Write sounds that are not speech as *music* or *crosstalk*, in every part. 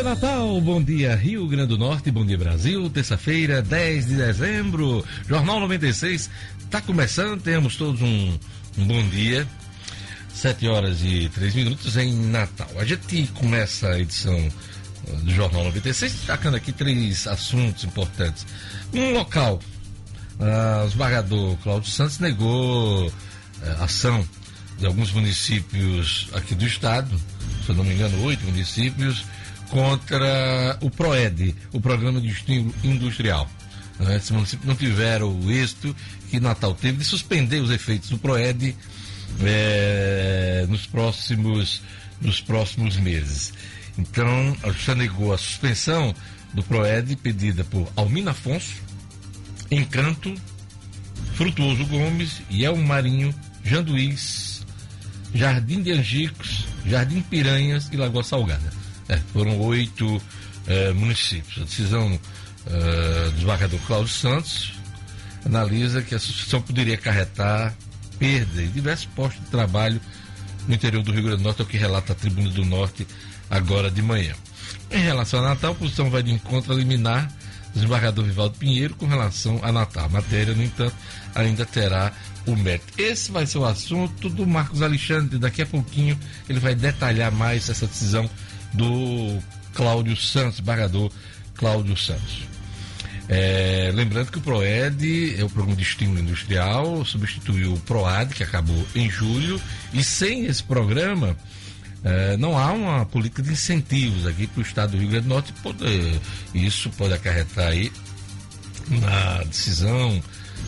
dia Natal, bom dia Rio Grande do Norte, bom dia Brasil. Terça-feira, 10 de dezembro, Jornal 96 está começando. Temos todos um, um bom dia. 7 horas e 3 minutos em Natal. A gente começa a edição uh, do Jornal 96 destacando aqui três assuntos importantes. Um local, uh, o esmagador Cláudio Santos negou uh, ação de alguns municípios aqui do estado, se eu não me engano, oito municípios, contra o PROED, o Programa de Estímulo Industrial. Né? Esses municípios não tiveram o êxito que Natal teve de suspender os efeitos do PROED é, nos, próximos, nos próximos meses. Então, a Justiça negou a suspensão do PROED pedida por Almina Afonso, Encanto, Frutuoso Gomes, Yel Marinho, Janduís, Jardim de Angicos, Jardim Piranhas e Lagoa Salgada. É, foram oito é, municípios. A decisão é, do desembargador Cláudio Santos analisa que a suspensão poderia acarretar perda em diversos postos de trabalho no interior do Rio Grande do Norte, é o que relata a Tribuna do Norte agora de manhã. Em relação a Natal, a posição vai de encontro a liminar do desembargador Vivaldo Pinheiro com relação a Natal. A matéria, no entanto, ainda terá o mérito. Esse vai ser o assunto do Marcos Alexandre. Daqui a pouquinho ele vai detalhar mais essa decisão do Cláudio Santos, barrador Cláudio Santos. É, lembrando que o PROED é o Programa de Estímulo Industrial, substituiu o PROAD, que acabou em julho, e sem esse programa é, não há uma política de incentivos aqui para o estado do Rio Grande do Norte. Pode, isso pode acarretar aí na decisão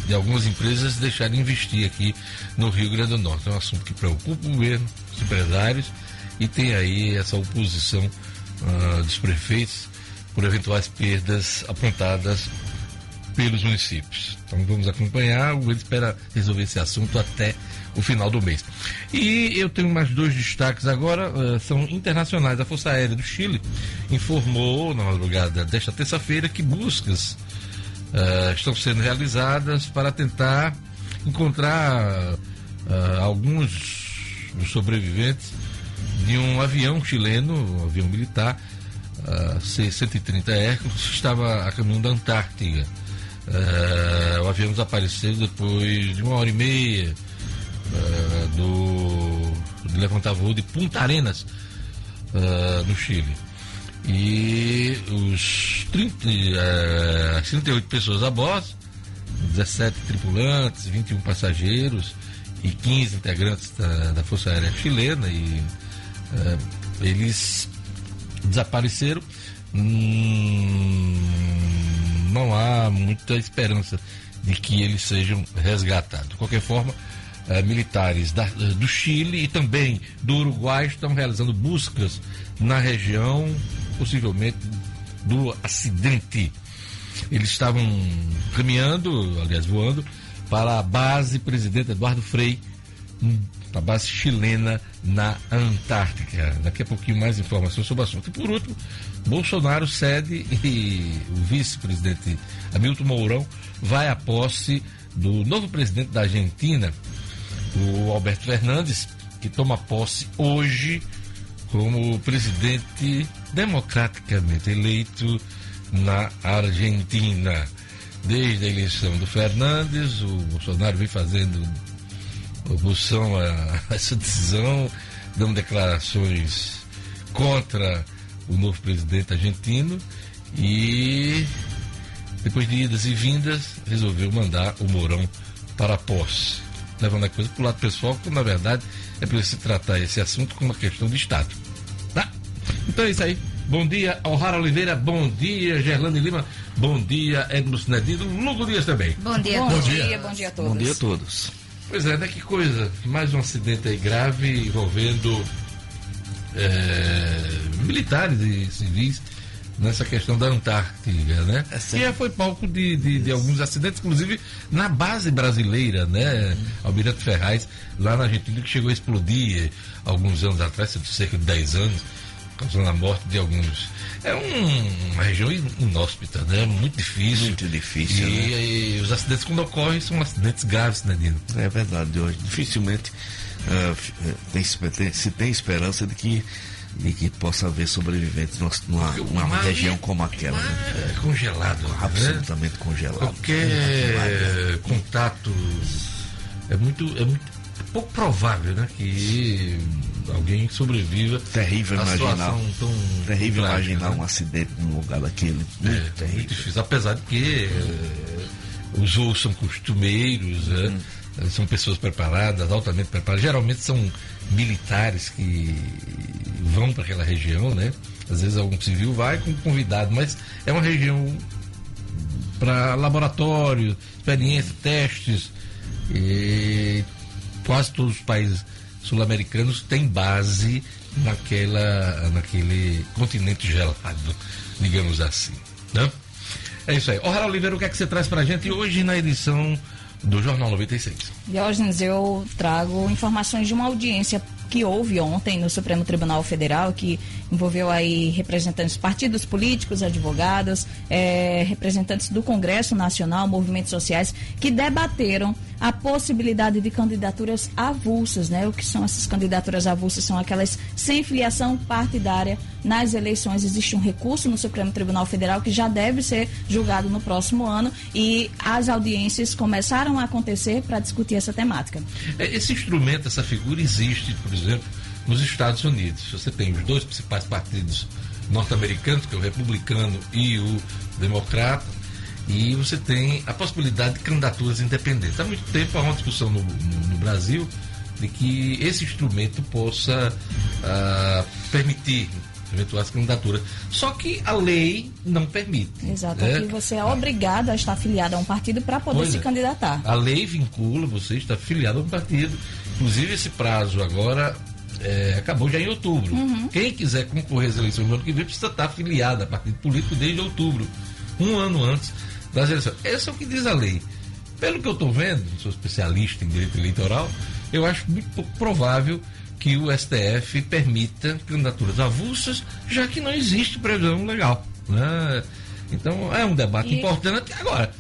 de algumas empresas deixarem de investir aqui no Rio Grande do Norte. É um assunto que preocupa o governo, os empresários e tem aí essa oposição uh, dos prefeitos por eventuais perdas apontadas pelos municípios. Então vamos acompanhar, o governo espera resolver esse assunto até o final do mês. E eu tenho mais dois destaques agora, uh, são internacionais. A Força Aérea do Chile informou na madrugada desta terça-feira que buscas uh, estão sendo realizadas para tentar encontrar uh, alguns dos sobreviventes de um avião chileno, um avião militar, uh, C-130 Hércules, que estava a caminho da Antártica. Uh, o avião desapareceu depois de uma hora e meia uh, do, de levantar voo de Punta Arenas, uh, no Chile. E os 30, uh, 38 pessoas a bordo, 17 tripulantes, 21 passageiros e 15 integrantes da, da Força Aérea Chilena e eles desapareceram. Hum, não há muita esperança de que eles sejam resgatados. De qualquer forma, é, militares da, do Chile e também do Uruguai estão realizando buscas na região, possivelmente do acidente. Eles estavam caminhando, aliás, voando, para a base Presidente Eduardo Frei, a base chilena na Antártica. Daqui a pouquinho mais informações sobre o assunto. E por último, Bolsonaro cede e o vice-presidente Hamilton Mourão vai à posse do novo presidente da Argentina, o Alberto Fernandes, que toma posse hoje como presidente democraticamente eleito na Argentina. Desde a eleição do Fernandes, o Bolsonaro vem fazendo oposição a essa decisão, dando declarações contra o novo presidente argentino e depois de idas e vindas resolveu mandar o Mourão para a posse, levando a coisa para o lado pessoal, quando na verdade é preciso tratar esse assunto como uma questão de Estado. Tá? Então é isso aí. Bom dia, Alhara Oliveira. Bom dia, Gerlane Lima. Bom dia, Edmo Sinedino. Lugo Dias também. Bom dia, bom, bom dia. dia. Bom dia a todos. Bom dia a todos. Pois é, né? Que coisa. Mais um acidente aí grave envolvendo é, militares e civis nessa questão da Antártica, né? É e foi palco de, de, de, alguns acidentes, inclusive na base brasileira, né? Uhum. Almirante Ferraz, lá na Argentina, que chegou a explodir alguns anos atrás, cerca de 10 anos causando a morte de alguns. É um, uma região inóspita, né? Muito difícil. Muito difícil. E, né? e, os acidentes quando ocorrem são acidentes graves, né, Dino? É verdade, hoje. Dificilmente uh, tem, tem, se tem esperança de que e que possa haver sobreviventes numa, numa região como aquela. Né? É congelado. Né? Absolutamente congelado. Qualquer contato é muito, é muito é pouco provável né, que alguém sobreviva. Terrível imaginar. terrível imaginar né? um acidente num lugar daquele. Muito é, terrível. muito difícil. Apesar de que é, os voos são costumeiros, né? uhum. né? são pessoas preparadas, altamente preparadas. Geralmente são militares que vão para aquela região, né? Às vezes algum civil vai com convidado, mas é uma região para laboratório, experiência, testes. E quase todos os países sul-americanos têm base naquela, naquele continente gelado, digamos assim. Né? É isso aí. Ô, Oliveira, o que é que você traz para a gente hoje na edição do Jornal 96? Diógenes, eu trago informações de uma audiência que houve ontem no Supremo Tribunal Federal, que envolveu aí representantes partidos políticos, advogados, é, representantes do Congresso Nacional, movimentos sociais, que debateram a possibilidade de candidaturas avulsas, né? O que são essas candidaturas avulsas? São aquelas sem filiação partidária nas eleições. Existe um recurso no Supremo Tribunal Federal que já deve ser julgado no próximo ano e as audiências começaram a acontecer para discutir essa temática. É, esse instrumento, essa figura existe, por exemplo, nos Estados Unidos. Você tem os dois principais partidos norte-americanos, que é o republicano e o democrata, e você tem a possibilidade de candidaturas independentes. Há muito tempo há uma discussão no, no, no Brasil de que esse instrumento possa uh, permitir eventuais candidaturas. Só que a lei não permite. Exato. Né? Você é obrigado a estar afiliado a um partido para poder pois se é. candidatar. A lei vincula você estar afiliado a um partido. Inclusive, esse prazo agora é, acabou já em outubro. Uhum. Quem quiser concorrer às eleições no ano que vem precisa estar afiliado a partido político desde outubro, um ano antes das eleições. Esse é o que diz a lei. Pelo que eu estou vendo, sou especialista em direito eleitoral, eu acho muito pouco provável que o STF permita candidaturas avulsas, já que não existe previsão legal. Né? Então é um debate e... importante. Agora,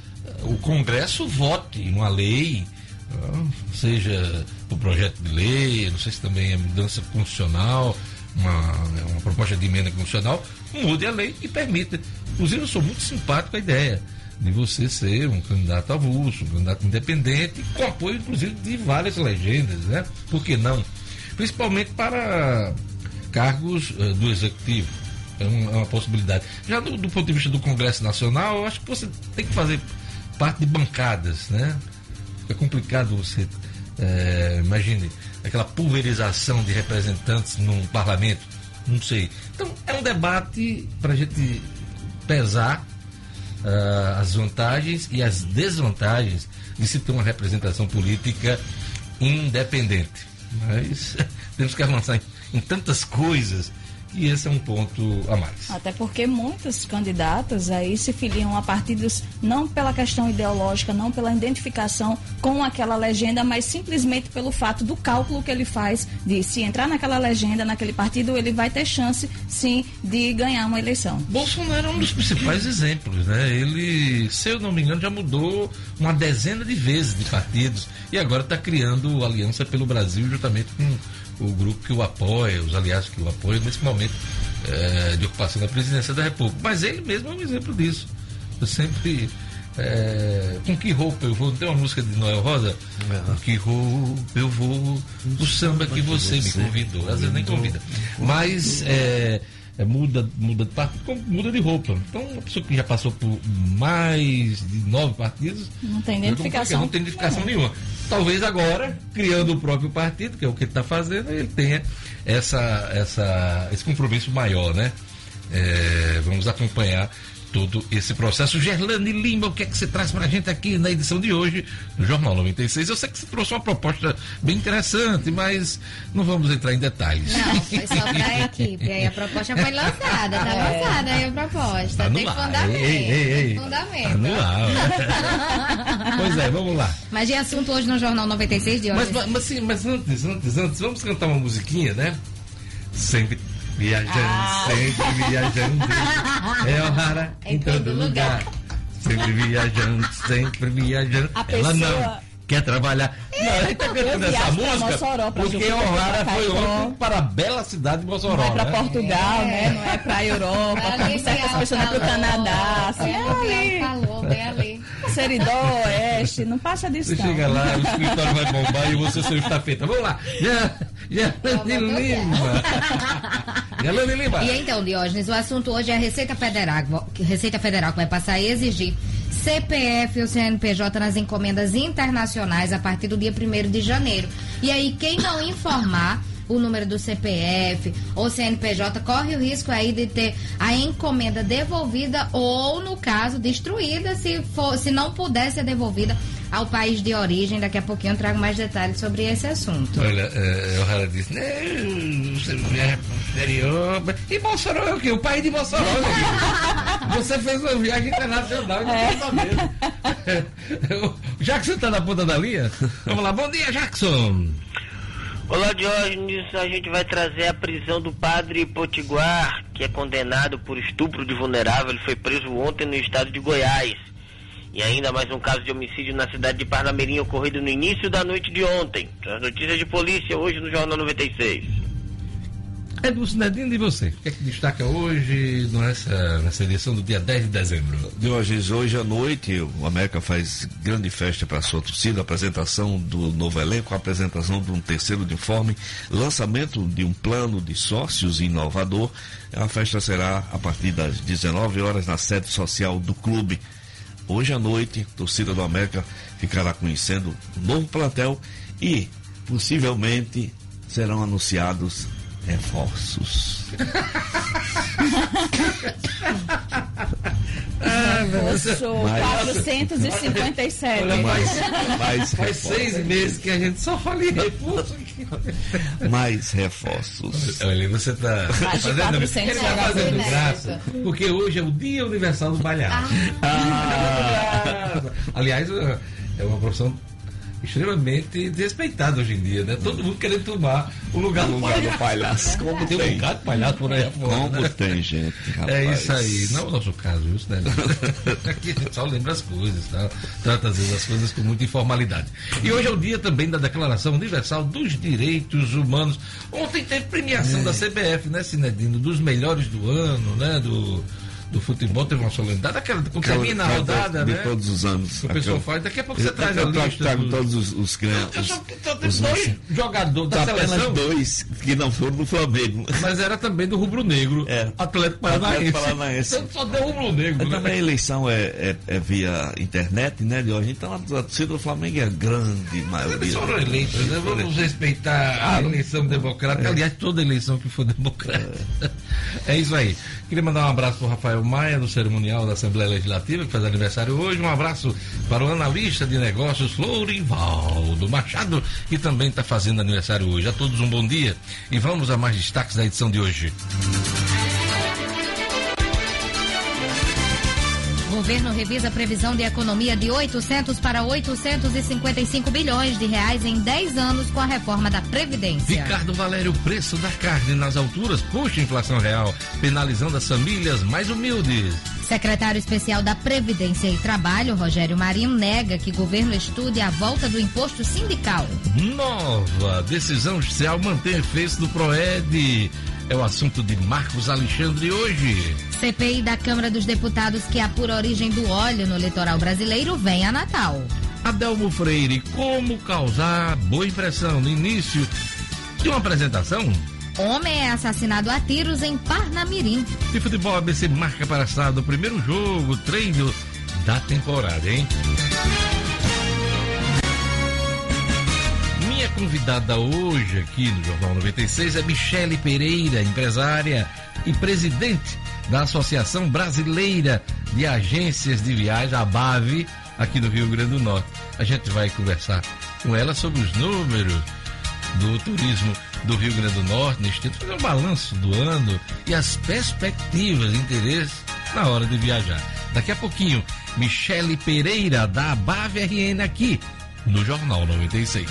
o Congresso vote uma lei, ah, seja o projeto de lei, não sei se também é mudança constitucional, uma, uma proposta de emenda constitucional, mude a lei e permita. Inclusive, eu sou muito simpático à ideia de você ser um candidato avulso, um candidato independente, com apoio, inclusive, de várias legendas, né? Por que não? Principalmente para cargos uh, do executivo. É, um, é, uma possibilidade. Já do, do, ponto de vista do Congresso Nacional, eu acho que você tem que fazer parte de bancadas, né? É complicado você. É, imagine aquela pulverização de representantes num parlamento. Não sei. Então, é um debate para a gente pesar uh, as vantagens e as desvantagens de se ter uma representação política independente. Mas *laughs* temos que avançar em, em tantas coisas e esse é um ponto a mais. Até porque muitos candidatos aí se filiam a partidos não pela questão ideológica, não pela identificação com aquela legenda, mas simplesmente pelo fato do cálculo que ele faz de se entrar naquela legenda, naquele partido, ele vai ter chance, sim, de ganhar uma eleição. Bolsonaro é um dos principais exemplos, né? Ele, se eu não me engano, já mudou uma dezena de vezes de partidos e agora está criando Aliança pelo Brasil justamente com o grupo que o apoia, os aliados que o apoiam nesse momento é, de ocupação da presidência da República. Mas ele mesmo é um exemplo disso. Eu sempre. É, com que roupa eu vou? Tem uma música de Noel Rosa? Com que roupa eu vou? O samba que você me convidou. Às vezes nem convida. Mas. É, é, muda, muda de partido, muda de roupa. Então, uma pessoa que já passou por mais de nove partidos. Não tem identificação. Não tem identificação nenhuma. Talvez agora, criando o próprio partido, que é o que ele está fazendo, ele tenha essa, essa, esse compromisso maior, né? É, vamos acompanhar todo esse processo. Gerlane Lima, o que é que você traz para a gente aqui na edição de hoje do Jornal 96? Eu sei que você trouxe uma proposta bem interessante, mas não vamos entrar em detalhes. Não, foi só para a equipe. Aí a proposta foi lançada, tá *laughs* é. lançada aí a proposta. Tá Tem fundamento. Ei, ei, ei. Fundamento. Tá no ar. *laughs* pois é, vamos lá. Mas de assunto hoje no Jornal 96 de hoje. Mas, mas, sim, mas antes, antes, antes, vamos cantar uma musiquinha, né? Sempre Viajando, ah. sempre viajando. É o rara *laughs* em, em todo lugar. lugar. Sempre viajando, sempre viajando. A Ela não quer trabalhar. É, não, a gente tá cantando essa música Mossoró, porque O'Hara foi ontem para a bela cidade de Mossoró. Não é para né? Portugal, é. né? Não é para a Europa, como certas pessoas para o Canadá. Assim, é ali. Falou, bem ali. Seridó, Oeste, não passa disso Você chega lá, o escritório vai bombar e você seu estafeta. Vamos lá. Yelane Lima. Yelane Lima. E então, Diógenes, o assunto hoje é a Receita Federal. Receita Federal que vai passar a exigir CPF ou CNPJ nas encomendas internacionais a partir do dia 1 de janeiro. E aí, quem não informar o número do CPF ou CNPJ corre o risco aí de ter a encomenda devolvida ou, no caso, destruída se, for, se não puder ser devolvida ao país de origem. Daqui a pouquinho eu trago mais detalhes sobre esse assunto. Olha, é, o Rara disse, né, você viaja exterior. E Mossoró é o quê? O país de Mossoró. Né? *laughs* você fez uma viagem internacional, não é. saber. *laughs* Jackson está na ponta da linha? Vamos lá, bom dia, Jackson. Olá, Diógenes. A gente vai trazer a prisão do padre Potiguar, que é condenado por estupro de vulnerável. Ele foi preso ontem no estado de Goiás. E ainda mais um caso de homicídio na cidade de Parnamirim ocorrido no início da noite de ontem. As notícias de polícia hoje no Jornal 96. Edson Cinedino, e você? O que é que destaca hoje nessa, nessa edição do dia 10 de dezembro? De hoje, à noite, o América faz grande festa para sua torcida, apresentação do novo elenco, apresentação de um terceiro uniforme, lançamento de um plano de sócios inovador. A festa será a partir das 19 horas na sede social do clube. Hoje à noite, a torcida do América ficará conhecendo o novo plantel e possivelmente serão anunciados reforços. ah, mais, 457. Olha, mais, mais Faz seis meses que a gente só fala em reforço. mais reforços. Olha, você está fazendo, ele tá fazendo graça, porque hoje é o Dia Universal do Balhar. Ah. Ah. *laughs* Aliás, é uma profissão extremamente desrespeitado hoje em dia, né? Todo mundo querendo tomar o lugar, o lugar do palhaço. Como tem, tem um bocado de palhaço por aí afora. Como né? tem, gente. Rapaz. É isso aí. Não é o nosso caso, isso, né? *laughs* Aqui a gente só lembra as coisas, tá? Trata às vezes as coisas com muita informalidade. E hoje é o dia também da Declaração Universal dos Direitos Humanos. Ontem teve premiação é. da CBF, né, Sinedino? Dos melhores do ano, né? Do do futebol teve uma solenidade, aquela quando termina a rodada, de, né? De todos os anos. O pessoal faz, daqui a pouco você traz a lista. Trago todos os, os grandes. Eu só, só tem dois jogadores da seleção. Apenas dois que não foram do Flamengo. Mas era também do Rubro Negro. É. Atlético Paranaense. Atlético Paranaense. Então só deu Rubro Negro. Né? Também a eleição é, é, é, via internet, né, de hoje. Então a torcida do Flamengo é a grande maioria. Eles foram eleitos, né? Vamos respeitar a ah, eleição democrática. É. Aliás, toda eleição que for democrática. É. é isso aí. Queria mandar um abraço para o Maia, do cerimonial da Assembleia Legislativa, que faz aniversário hoje. Um abraço para o analista de negócios Florivaldo Machado, que também está fazendo aniversário hoje. A todos um bom dia e vamos a mais destaques da edição de hoje. Governo revisa a previsão de economia de 800 para 855 bilhões de reais em 10 anos com a reforma da Previdência. Ricardo Valério, o preço da carne nas alturas puxa a inflação real, penalizando as famílias mais humildes. Secretário especial da Previdência e Trabalho, Rogério Marinho, nega que governo estude a volta do imposto sindical. Nova decisão judicial mantém efeitos do PROED. É o assunto de Marcos Alexandre hoje. CPI da Câmara dos Deputados que apura a origem do óleo no litoral brasileiro vem a Natal. Adelmo Freire, como causar boa impressão no início de uma apresentação? Homem é assassinado a tiros em Parnamirim. E futebol ABC marca para sábado o primeiro jogo, treino da temporada, hein? Convidada hoje aqui no Jornal 96 é Michele Pereira, empresária e presidente da Associação Brasileira de Agências de Viagem, a BAVE, aqui no Rio Grande do Norte. A gente vai conversar com ela sobre os números do turismo do Rio Grande do Norte neste tempo, fazer um balanço do ano e as perspectivas, interesse na hora de viajar. Daqui a pouquinho, Michele Pereira, da BAVE RN aqui, no Jornal 96.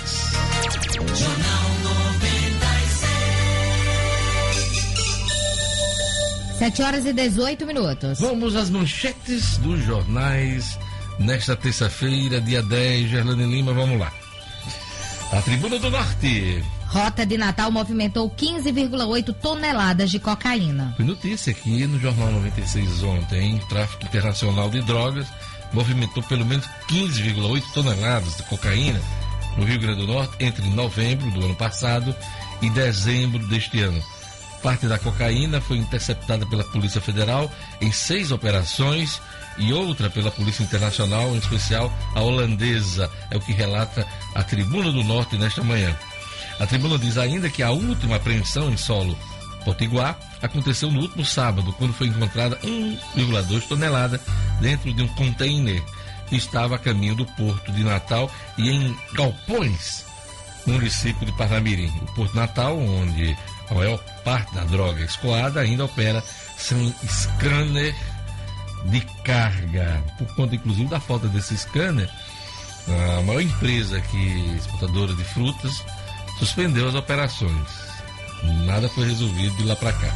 Jornal 96. 7 horas e 18 minutos. Vamos às manchetes dos jornais nesta terça-feira, dia 10. Gerlane Lima, vamos lá. A Tribuna do Norte. Rota de Natal movimentou 15,8 toneladas de cocaína. Foi notícia aqui no Jornal 96 ontem, hein? Tráfico internacional de drogas movimentou pelo menos 15,8 toneladas de cocaína no Rio Grande do Norte entre novembro do ano passado e dezembro deste ano. Parte da cocaína foi interceptada pela Polícia Federal em seis operações e outra pela Polícia Internacional, em especial a holandesa, é o que relata a Tribuna do Norte nesta manhã. A tribuna diz ainda que a última apreensão em solo potiguar aconteceu no último sábado, quando foi encontrada 1,2 tonelada dentro de um container que estava a caminho do porto de Natal e em Galpões, município de Parnamirim. O porto Natal, onde a maior parte da droga escoada ainda opera sem scanner de carga. Por conta, inclusive, da falta desse scanner, a maior empresa que exportadora de frutas suspendeu as operações. Nada foi resolvido de lá para cá.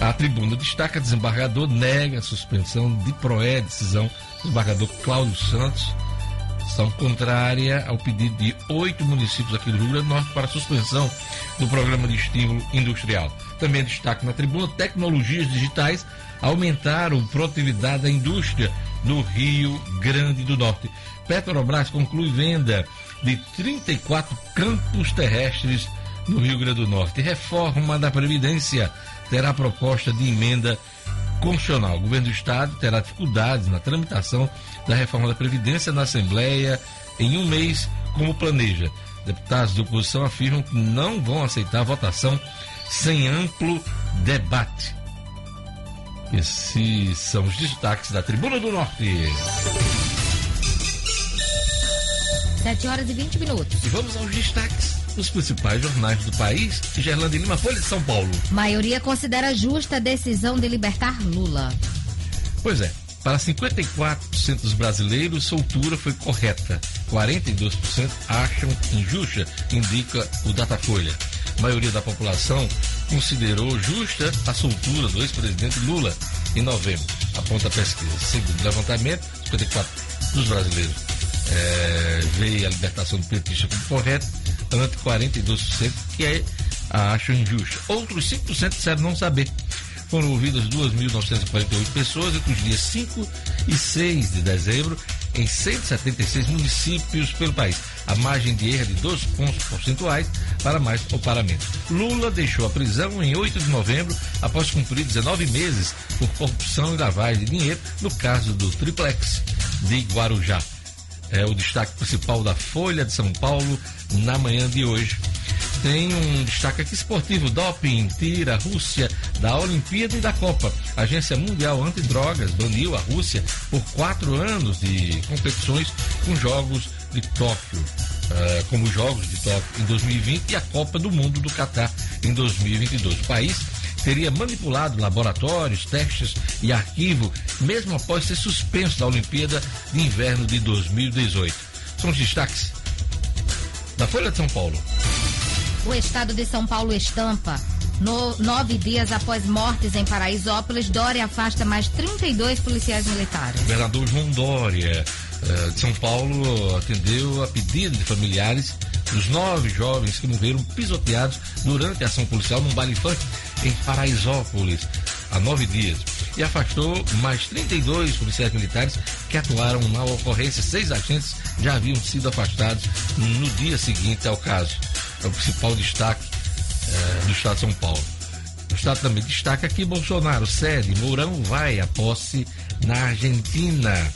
A tribuna destaca desembargador nega a suspensão de Proé, decisão do desembargador Cláudio Santos, são contrária ao pedido de oito municípios aqui do Rio Grande do Norte para a suspensão do programa de estímulo industrial. Também destaca na tribuna tecnologias digitais aumentaram produtividade da indústria no Rio Grande do Norte. Petrobras conclui venda de 34 campos terrestres no Rio Grande do Norte. Reforma da Previdência terá proposta de emenda constitucional. O governo do Estado terá dificuldades na tramitação da reforma da Previdência na Assembleia em um mês, como planeja. Deputados de oposição afirmam que não vão aceitar a votação sem amplo debate. Esses são os destaques da Tribuna do Norte. 7 horas e 20 minutos. E vamos aos destaques dos principais jornais do país. Gerlando Lima, Folha de São Paulo. Maioria considera justa a decisão de libertar Lula. Pois é. Para 54% dos brasileiros, soltura foi correta. 42% acham injusta, indica o Datafolha. A maioria da população considerou justa a soltura do ex-presidente Lula em novembro, aponta a pesquisa. Segundo o levantamento, 54% dos brasileiros é, veio a libertação do petista como correta, ante 42% que é, acham injusta. Outros 5% disseram não saber. Foram ouvidas 2.948 pessoas entre os dias 5 e 6 de dezembro em 176 municípios pelo país. A margem de erro é de 12 pontos percentuais para mais ou para menos. Lula deixou a prisão em 8 de novembro após cumprir 19 meses por corrupção e lavagem de dinheiro no caso do triplex de Guarujá é o destaque principal da Folha de São Paulo na manhã de hoje. Tem um destaque aqui esportivo: doping tira Rússia da Olimpíada e da Copa. A Agência Mundial Antidrogas baniu a Rússia por quatro anos de competições com Jogos de Tóquio, uh, como Jogos de Tóquio em 2020 e a Copa do Mundo do Catar em 2022. O país teria manipulado laboratórios, testes e arquivo, mesmo após ser suspenso da Olimpíada de Inverno de 2018. São os destaques da Folha de São Paulo. O estado de São Paulo estampa. No, nove dias após mortes em Paraisópolis, Dória afasta mais 32 policiais militares. O governador João Dória, eh, de São Paulo, atendeu a pedido de familiares dos nove jovens que morreram pisoteados durante a ação policial num baile funk em Paraisópolis, há nove dias. E afastou mais 32 policiais militares que atuaram na ocorrência. Seis agentes já haviam sido afastados no dia seguinte ao caso. É o principal destaque é, do Estado de São Paulo. O Estado também destaca que Bolsonaro cede, Mourão vai à posse na Argentina.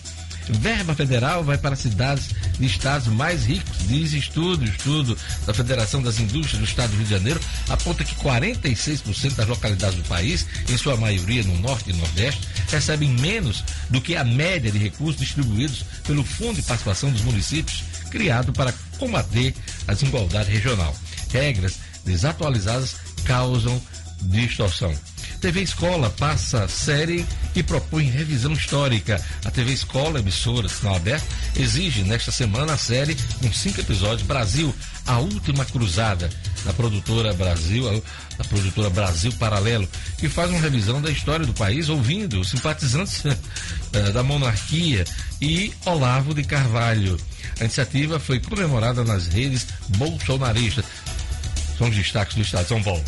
Verba federal vai para cidades de estados mais ricos. Diz estudo, estudo da Federação das Indústrias do Estado do Rio de Janeiro, aponta que 46% das localidades do país, em sua maioria no norte e nordeste, recebem menos do que a média de recursos distribuídos pelo Fundo de Participação dos Municípios, criado para combater a desigualdade regional. Regras desatualizadas causam distorção. TV Escola passa série que propõe revisão histórica. A TV Escola, emissora sinal aberto, exige nesta semana a série com cinco episódios Brasil, a última cruzada. da produtora Brasil, a produtora Brasil Paralelo, que faz uma revisão da história do país, ouvindo os simpatizantes *laughs* eh, da monarquia e Olavo de Carvalho. A iniciativa foi comemorada nas redes bolsonaristas. São os destaques do Estado de São Paulo.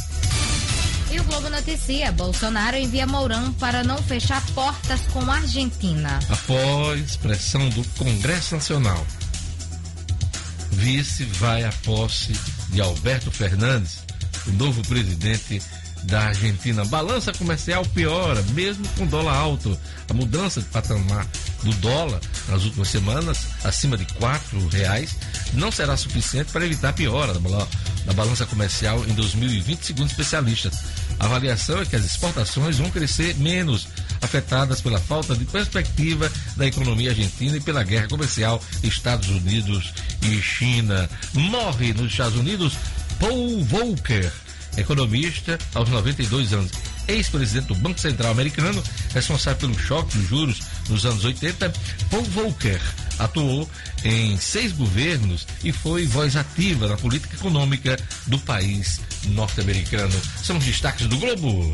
E o Globo noticia: Bolsonaro envia Mourão para não fechar portas com a Argentina. Após pressão do Congresso Nacional, vice vai à posse de Alberto Fernandes, o novo presidente da Argentina. Balança comercial piora, mesmo com dólar alto. A mudança de patamar do dólar nas últimas semanas, acima de quatro reais, não será suficiente para evitar a piora da balança comercial em 2020, segundo especialistas. A avaliação é que as exportações vão crescer menos, afetadas pela falta de perspectiva da economia argentina e pela guerra comercial Estados Unidos e China. Morre nos Estados Unidos Paul Volcker, economista aos 92 anos, ex-presidente do Banco Central americano, responsável pelo choque dos juros nos anos 80. Paul Volcker atuou em seis governos e foi voz ativa na política econômica do país norte-americano. São os destaques do Globo.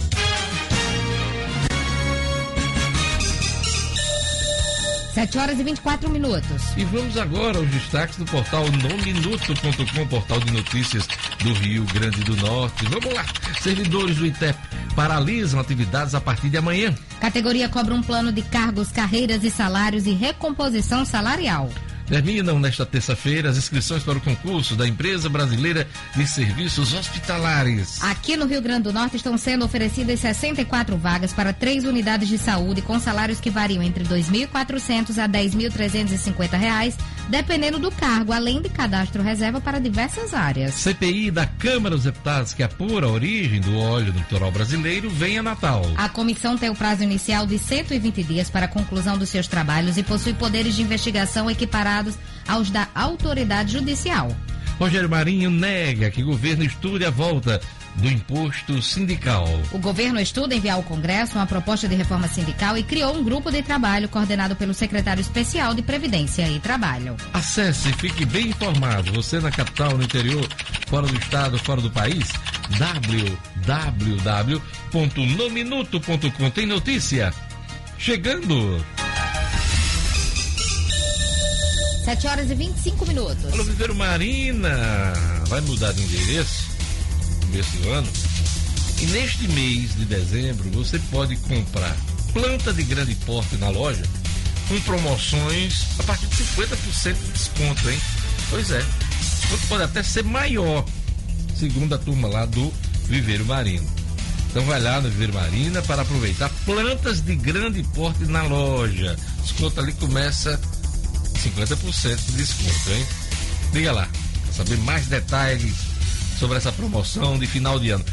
7 horas e 24 minutos. E vamos agora aos destaques do portal nominuto.com, portal de notícias do Rio Grande do Norte. Vamos lá. Servidores do ITEP paralisam atividades a partir de amanhã. Categoria cobra um plano de cargos, carreiras e salários e recomposição salarial. Terminam nesta terça-feira as inscrições para o concurso da Empresa Brasileira de Serviços Hospitalares. Aqui no Rio Grande do Norte estão sendo oferecidas 64 vagas para três unidades de saúde com salários que variam entre R$ 2.400 a 10.350 reais, dependendo do cargo, além de cadastro reserva para diversas áreas. CPI da Câmara dos Deputados que apura a origem do óleo no litoral brasileiro vem a Natal. A comissão tem o prazo inicial de 120 dias para a conclusão dos seus trabalhos e possui poderes de investigação equiparados aos da autoridade judicial. Rogério Marinho nega que o governo estude a volta do imposto sindical. O governo estuda enviar ao Congresso uma proposta de reforma sindical e criou um grupo de trabalho coordenado pelo secretário especial de Previdência e Trabalho. Acesse e fique bem informado. Você na capital, no interior, fora do estado, fora do país. www.nominuto.com tem notícia chegando. 7 horas e 25 minutos. Alô, Viveiro Marina vai mudar de endereço no começo do ano. E neste mês de dezembro você pode comprar planta de grande porte na loja com promoções a partir de 50% de desconto, hein? Pois é. Desconto pode até ser maior, segundo a turma lá do Viveiro Marino. Então vai lá no Viveiro Marina para aproveitar plantas de grande porte na loja. Desconto ali começa 50% de desconto, hein? Liga lá, para saber mais detalhes sobre essa promoção de final de ano.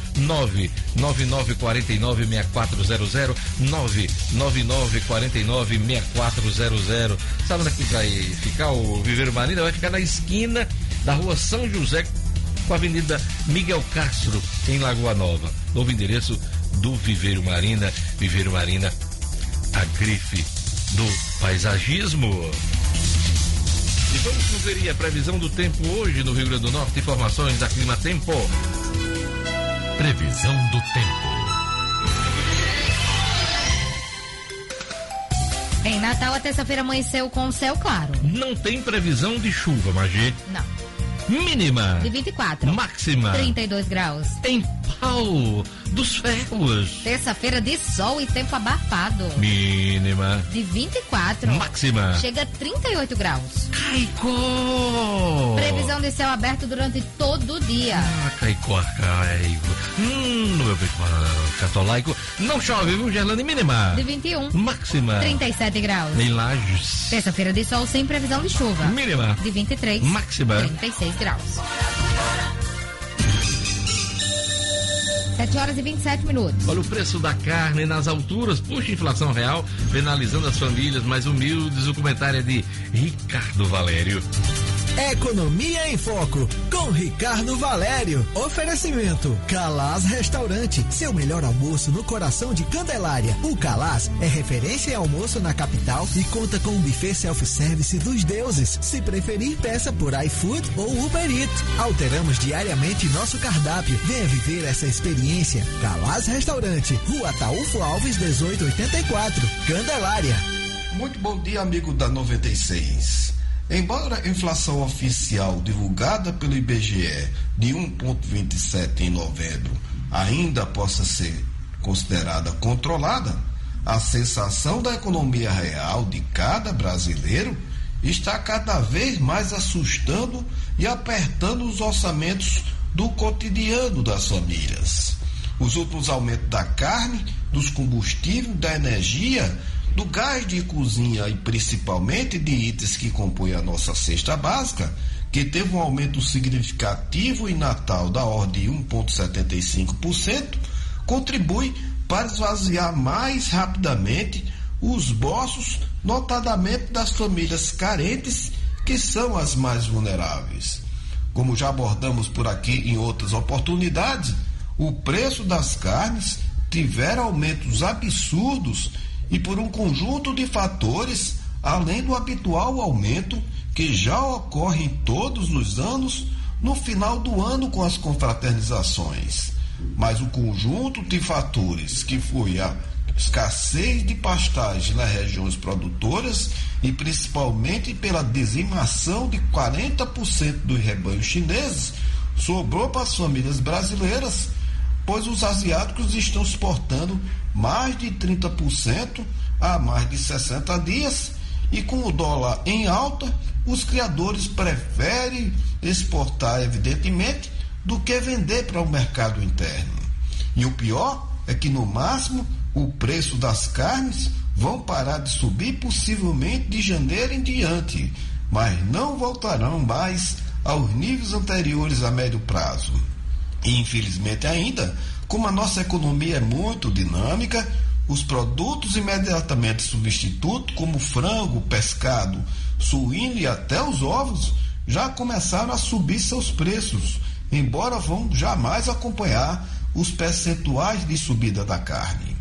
999496400 999496400 Sabe onde é que vai ficar o Viveiro Marina? Vai ficar na esquina da rua São José com a Avenida Miguel Castro, em Lagoa Nova. Novo endereço do Viveiro Marina. Viveiro Marina, a grife do paisagismo. E vamos conferir a previsão do tempo hoje no Rio Grande do Norte. Informações da Clima Tempo. Previsão do tempo. Em Natal, a terça-feira amanheceu com o céu claro. Não tem previsão de chuva, Magê. Não. Mínima. De 24. Máxima. 32 graus. Em pau dos ferros. Terça-feira de sol e tempo abafado. Mínima. De 24. Máxima. Chega a 38 graus. Caicó. Previsão de céu aberto durante todo o dia. Ah, Caicó arcaico. Hum, meu peito catolaico. Não chove, viu, Gerlane? Mínima. De 21. Máxima. 37 graus. Em Lages. Terça-feira de sol sem previsão de chuva. Mínima. De 23. Máxima. 36 graus. 7 horas e 27 minutos. Olha o preço da carne nas alturas, puxa inflação real, penalizando as famílias mais humildes. O comentário é de Ricardo Valério. Economia em Foco, com Ricardo Valério. Oferecimento: Calaz Restaurante, seu melhor almoço no coração de Candelária. O Calaz é referência em almoço na capital e conta com um buffet self-service dos deuses. Se preferir, peça por iFood ou Uber Eats. Alteramos diariamente nosso cardápio. Venha viver essa experiência. Calaz Restaurante, Rua Taúfo Alves, 1884, Candelária. Muito bom dia, amigo da 96. Embora a inflação oficial divulgada pelo IBGE de 1,27 em novembro ainda possa ser considerada controlada, a sensação da economia real de cada brasileiro está cada vez mais assustando e apertando os orçamentos do cotidiano das famílias. Os últimos aumentos da carne, dos combustíveis, da energia do gás de cozinha e principalmente de itens que compõem a nossa cesta básica, que teve um aumento significativo em Natal da ordem de 1,75%, contribui para esvaziar mais rapidamente os bolsos, notadamente das famílias carentes, que são as mais vulneráveis. Como já abordamos por aqui em outras oportunidades, o preço das carnes tiveram aumentos absurdos e por um conjunto de fatores, além do habitual aumento que já ocorre todos os anos no final do ano com as confraternizações. Mas o conjunto de fatores que foi a escassez de pastagem nas regiões produtoras e principalmente pela dizimação de 40% dos rebanhos chineses, sobrou para as famílias brasileiras, pois os asiáticos estão exportando mais de 30% há mais de 60 dias e com o dólar em alta, os criadores preferem exportar, evidentemente, do que vender para o mercado interno. E o pior é que, no máximo, o preço das carnes vão parar de subir possivelmente de janeiro em diante, mas não voltarão mais aos níveis anteriores a médio prazo. Infelizmente ainda, como a nossa economia é muito dinâmica, os produtos imediatamente substitutos, como frango, pescado, suíno e até os ovos, já começaram a subir seus preços, embora vão jamais acompanhar os percentuais de subida da carne.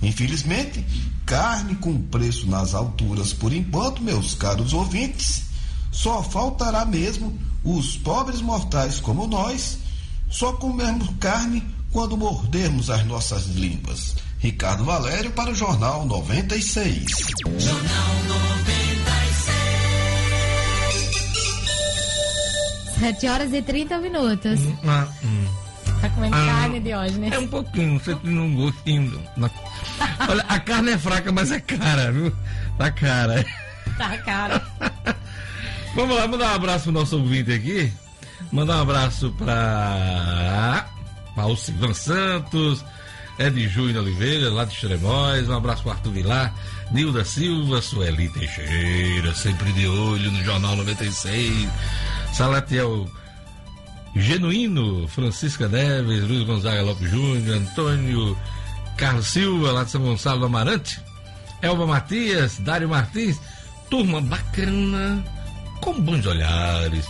Infelizmente, carne com preço nas alturas por enquanto, meus caros ouvintes, só faltará mesmo os pobres mortais como nós, só comermos carne quando mordermos as nossas línguas. Ricardo Valério para o Jornal 96. Jornal 96. 7 horas e 30 minutos. Hum, ah, hum. Tá comendo ah, carne de hoje, né? É um pouquinho, você tem um gostinho. Olha, a carne é fraca, mas é cara, viu? Tá cara. Tá cara. *laughs* Vamos lá, mandar um abraço pro nosso ouvinte aqui. Mandar um abraço para Paulo Silvan Santos, Ed Júnior Oliveira, lá de Xeremóis, um abraço para Arthur Vilar, Nilda Silva, Sueli Teixeira, sempre de olho no Jornal 96, Salatiel Genuíno, Francisca Neves, Luiz Gonzaga Lopes Júnior, Antônio Carlos Silva, lá de São Gonçalo do Amarante, Elba Matias, Dário Martins, turma bacana, com bons olhares,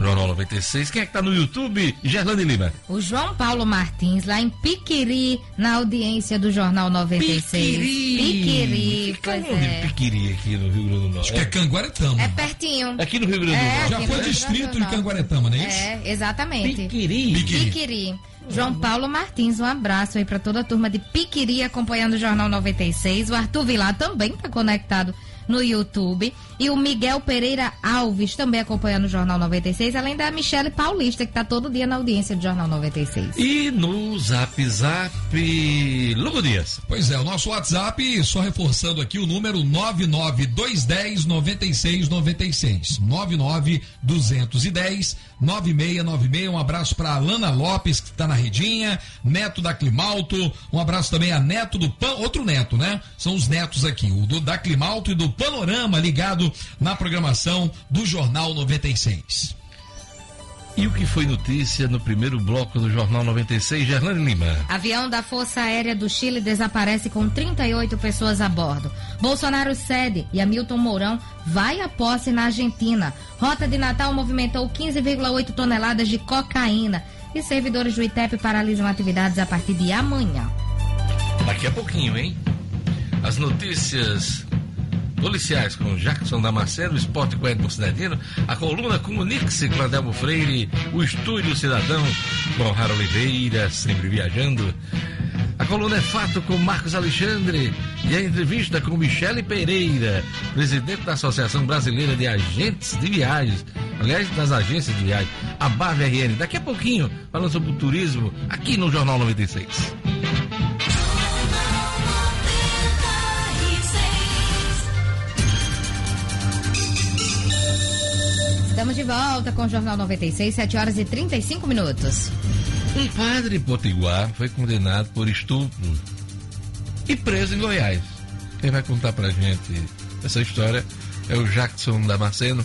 Jornal 96. Quem é que tá no YouTube? Gerlane Lima. O João Paulo Martins, lá em Piquiri, na audiência do Jornal 96. Piquiri! Piquiri, Fica pois onde é. Piquiri aqui no Rio Grande do Norte? Acho que é Canguaretama. É pertinho. Aqui no Rio Grande do é, Norte. Já foi distrito de Canguaretama, não é isso? É, exatamente. Piquiri. Piquiri. Piquiri. João Paulo Martins, um abraço aí para toda a turma de Piquiri acompanhando o Jornal 96. O Arthur Vilar também tá conectado no YouTube. E o Miguel Pereira Alves também acompanhando o Jornal 96, além da Michele Paulista, que está todo dia na audiência do Jornal 96. E no Zap Zap, Lugo Dias. Pois é, o nosso WhatsApp, só reforçando aqui o número 99210 9696. 99210 9696. Um abraço para Alana Lopes, que está na redinha, neto da Climalto. Um abraço também a neto do Pan, outro neto, né? São os netos aqui, o do da Climalto e do Panorama ligado na programação do Jornal 96. E o que foi notícia no primeiro bloco do Jornal 96, Gerlane Lima? Avião da Força Aérea do Chile desaparece com 38 pessoas a bordo. Bolsonaro cede e Hamilton Mourão vai a posse na Argentina. Rota de Natal movimentou 15,8 toneladas de cocaína. E servidores do ITEP paralisam atividades a partir de amanhã. Daqui a pouquinho, hein? As notícias policiais com Jackson Damasceno, Esporte com Edmo Cidadino, a coluna Comunique-se com Adelmo Freire, o Estúdio Cidadão com Rara Oliveira, sempre viajando. A coluna é fato com Marcos Alexandre e a entrevista com Michele Pereira, presidente da Associação Brasileira de Agentes de Viagens, aliás, das agências de viagem, a BAVRN. Daqui a pouquinho, falando sobre o turismo, aqui no Jornal 96. Estamos de volta com o Jornal 96, 7 horas e 35 minutos. Um padre potiguar foi condenado por estupro e preso em Goiás. Quem vai contar pra gente essa história é o Jackson Damasceno.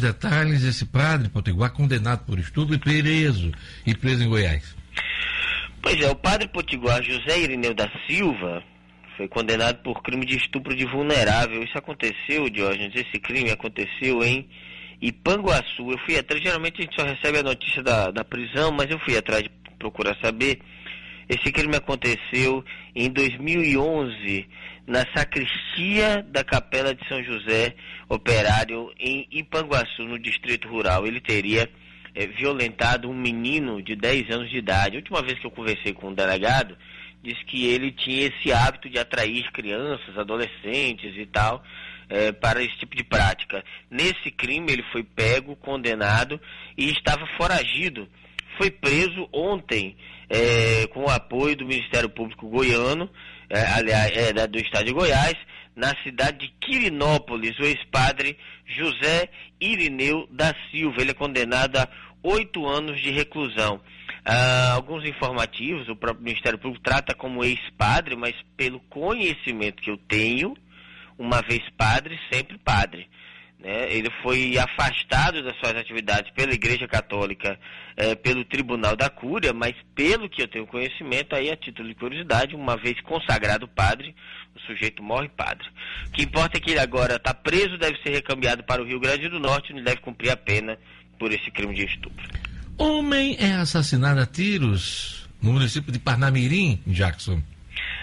detalhes desse padre potiguar condenado por estupro e preso, e preso em Goiás. Pois é, o padre potiguar José Irineu da Silva foi condenado por crime de estupro de vulnerável. Isso aconteceu, Diógenes, esse crime aconteceu em Ipanguaçu. Eu fui atrás, geralmente a gente só recebe a notícia da, da prisão, mas eu fui atrás de procurar saber. Esse crime aconteceu em 2011 na sacristia da Capela de São José Operário em Ipanguaçu, no Distrito Rural. Ele teria é, violentado um menino de 10 anos de idade. A última vez que eu conversei com um delegado, disse que ele tinha esse hábito de atrair crianças, adolescentes e tal, é, para esse tipo de prática. Nesse crime, ele foi pego, condenado e estava foragido. Foi preso ontem é, com o apoio do Ministério Público Goiano é, aliás, é, do estado de Goiás, na cidade de Quirinópolis, o ex-padre José Irineu da Silva. Ele é condenado a oito anos de reclusão. Ah, alguns informativos, o próprio Ministério Público trata como ex-padre, mas pelo conhecimento que eu tenho, uma vez padre, sempre padre. Né? Ele foi afastado das suas atividades pela Igreja Católica, é, pelo Tribunal da Cúria, mas pelo que eu tenho conhecimento, aí a título de curiosidade, uma vez consagrado padre, o sujeito morre padre. O que importa é que ele agora está preso, deve ser recambiado para o Rio Grande do Norte, onde deve cumprir a pena por esse crime de estupro. Homem é assassinado a tiros no município de Parnamirim, Jackson.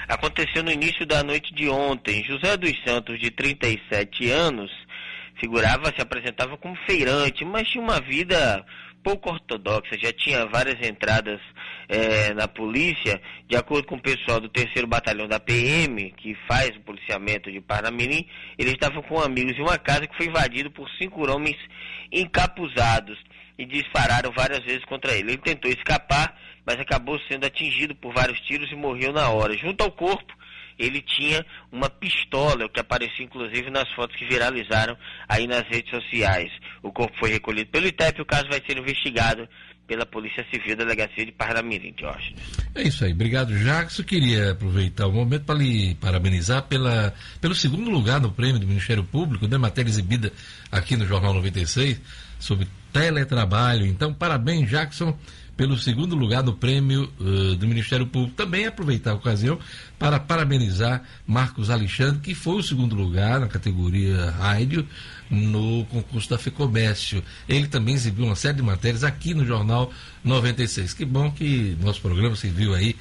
Aconteceu no início da noite de ontem. José dos Santos, de 37 anos, figurava, se apresentava como feirante, mas tinha uma vida pouco ortodoxa, já tinha várias entradas é, na polícia, de acordo com o pessoal do terceiro batalhão da PM, que faz o policiamento de Parnamirim, ele estava com amigos em uma casa que foi invadida por cinco homens encapuzados e dispararam várias vezes contra ele. Ele tentou escapar, mas acabou sendo atingido por vários tiros e morreu na hora. Junto ao corpo, ele tinha uma pistola, o que apareceu inclusive nas fotos que viralizaram aí nas redes sociais. O corpo foi recolhido pelo ITEP e o caso vai ser investigado pela Polícia Civil da Delegacia de Parnamirim, Jorge. É isso aí, obrigado, Jacques. Eu queria aproveitar o momento para lhe parabenizar pela, pelo segundo lugar no prêmio do Ministério Público, né, matéria exibida aqui no Jornal 96, sobre teletrabalho. Então, parabéns, Jackson pelo segundo lugar no prêmio uh, do Ministério Público. Também aproveitar a ocasião para parabenizar Marcos Alexandre, que foi o segundo lugar na categoria rádio no concurso da FEComércio. Ele também exibiu uma série de matérias aqui no Jornal 96. Que bom que nosso programa serviu aí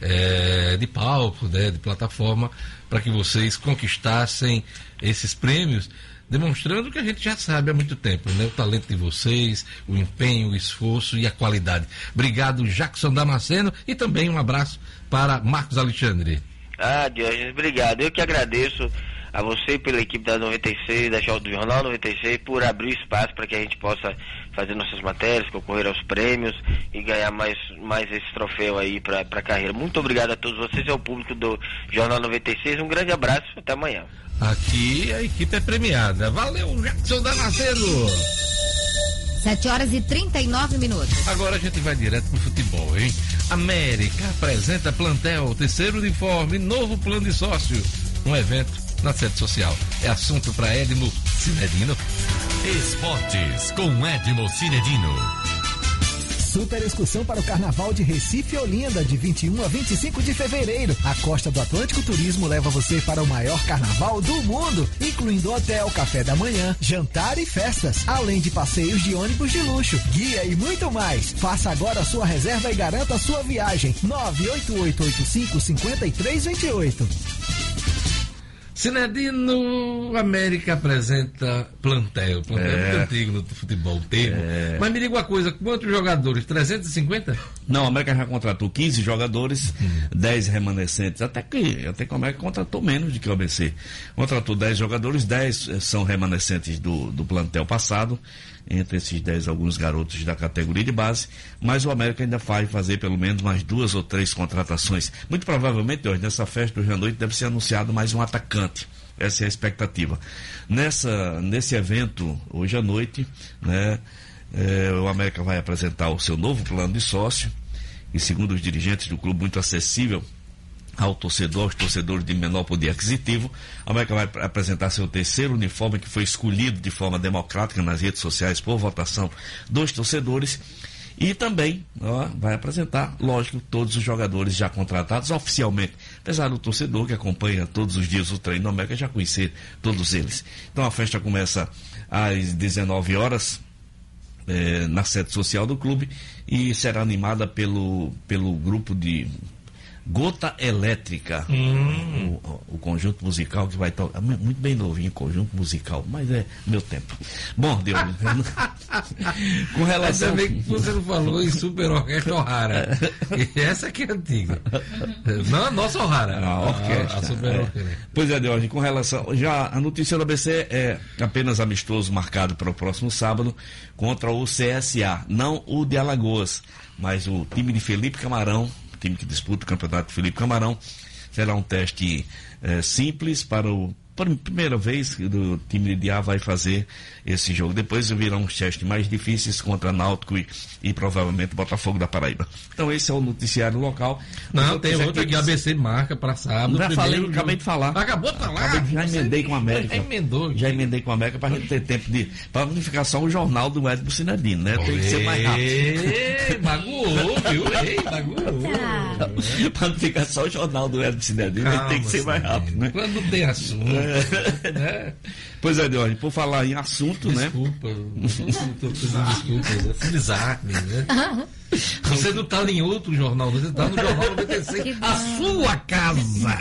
é, de palco, né, de plataforma, para que vocês conquistassem esses prêmios demonstrando que a gente já sabe há muito tempo, né? O talento de vocês, o empenho, o esforço e a qualidade. Obrigado, Jackson Damasceno, e também um abraço para Marcos Alexandre. Ah, Diógenes, obrigado. Eu que agradeço a você pela equipe da 96, da do Jornal 96, por abrir espaço para que a gente possa fazer nossas matérias, concorrer aos prêmios e ganhar mais, mais esse troféu aí para a carreira. Muito obrigado a todos vocês e ao público do Jornal 96. Um grande abraço, até amanhã. Aqui a equipe é premiada. Valeu, Jackson Damasceno! 7 horas e 39 minutos. Agora a gente vai direto pro futebol, hein? América apresenta plantel, terceiro uniforme, novo plano de sócio. Um evento na sede social. É assunto para Edmo Cinedino. Esportes com Edmo Cinedino. Super excursão para o Carnaval de Recife e Olinda, de 21 a 25 de fevereiro. A Costa do Atlântico Turismo leva você para o maior carnaval do mundo, incluindo hotel, café da manhã, jantar e festas, além de passeios de ônibus de luxo, guia e muito mais. Faça agora a sua reserva e garanta a sua viagem. 98885 5328. Sinedino América apresenta plantel. Plantel é, muito antigo no futebol, termo. É. Mas me diga uma coisa, quantos jogadores? 350? Não, a América já contratou 15 jogadores, hum. 10 remanescentes. Até que, até que a América contratou menos do que o ABC. Contratou 10 jogadores, 10 são remanescentes do, do plantel passado entre esses 10 alguns garotos da categoria de base, mas o América ainda vai fazer pelo menos mais duas ou três contratações. Muito provavelmente hoje, nessa festa hoje à noite, deve ser anunciado mais um atacante. Essa é a expectativa. Nessa, nesse evento, hoje à noite, né, é, o América vai apresentar o seu novo plano de sócio, e segundo os dirigentes do clube, muito acessível ao torcedor, aos torcedores de menor poder aquisitivo. A América vai apresentar seu terceiro uniforme, que foi escolhido de forma democrática nas redes sociais por votação dos torcedores. E também ó, vai apresentar, lógico, todos os jogadores já contratados oficialmente. Apesar do torcedor que acompanha todos os dias o treino do América já conhecer todos eles. Então a festa começa às 19 horas. Eh, na sede social do clube e será animada pelo, pelo grupo de Gota Elétrica, hum. o, o, conjunto musical que vai tocar. Muito bem novinho, conjunto musical, mas é meu tempo. Bom, Deus. *laughs* com relação. Ainda bem que você não falou em Super Orquestra O'Hara. Essa aqui é antiga. Não a nossa O'Hara. A orquestra. A, a Super é. Orquestra. Pois é, Deus, com relação. Já a notícia do ABC é apenas amistoso marcado para o próximo sábado contra o CSA, não o de Alagoas, mas o time de Felipe Camarão time que disputa o campeonato Felipe Camarão. Será um teste é, simples para o primeira vez que o time de A vai fazer esse jogo. Depois virão os testes mais difíceis contra Náutico e, e provavelmente Botafogo da Paraíba. Então esse é o noticiário local. Não, tem outro que ABC marca para sábado. Já falei, jogo. acabei de falar. Acabou de falar. Acabei, já emendei com a América. Já emendou. Já emendei com a América para a gente ter tempo de. Para não ficar só o jornal do Edmo Sinadino, né? Tem que ser mais rápido. Magoou, viu? Ei, magoou. *laughs* para não ficar só o jornal do Edmo Sinadino, tem que ser mais rápido, né? Quando tem assunto. É. Pois é, Deus, por falar em assunto, Desculpa, né? Desculpa, desculpa, é Desarme, né? *laughs* Você não está em outro jornal, você está no Jornal 96, a sua casa.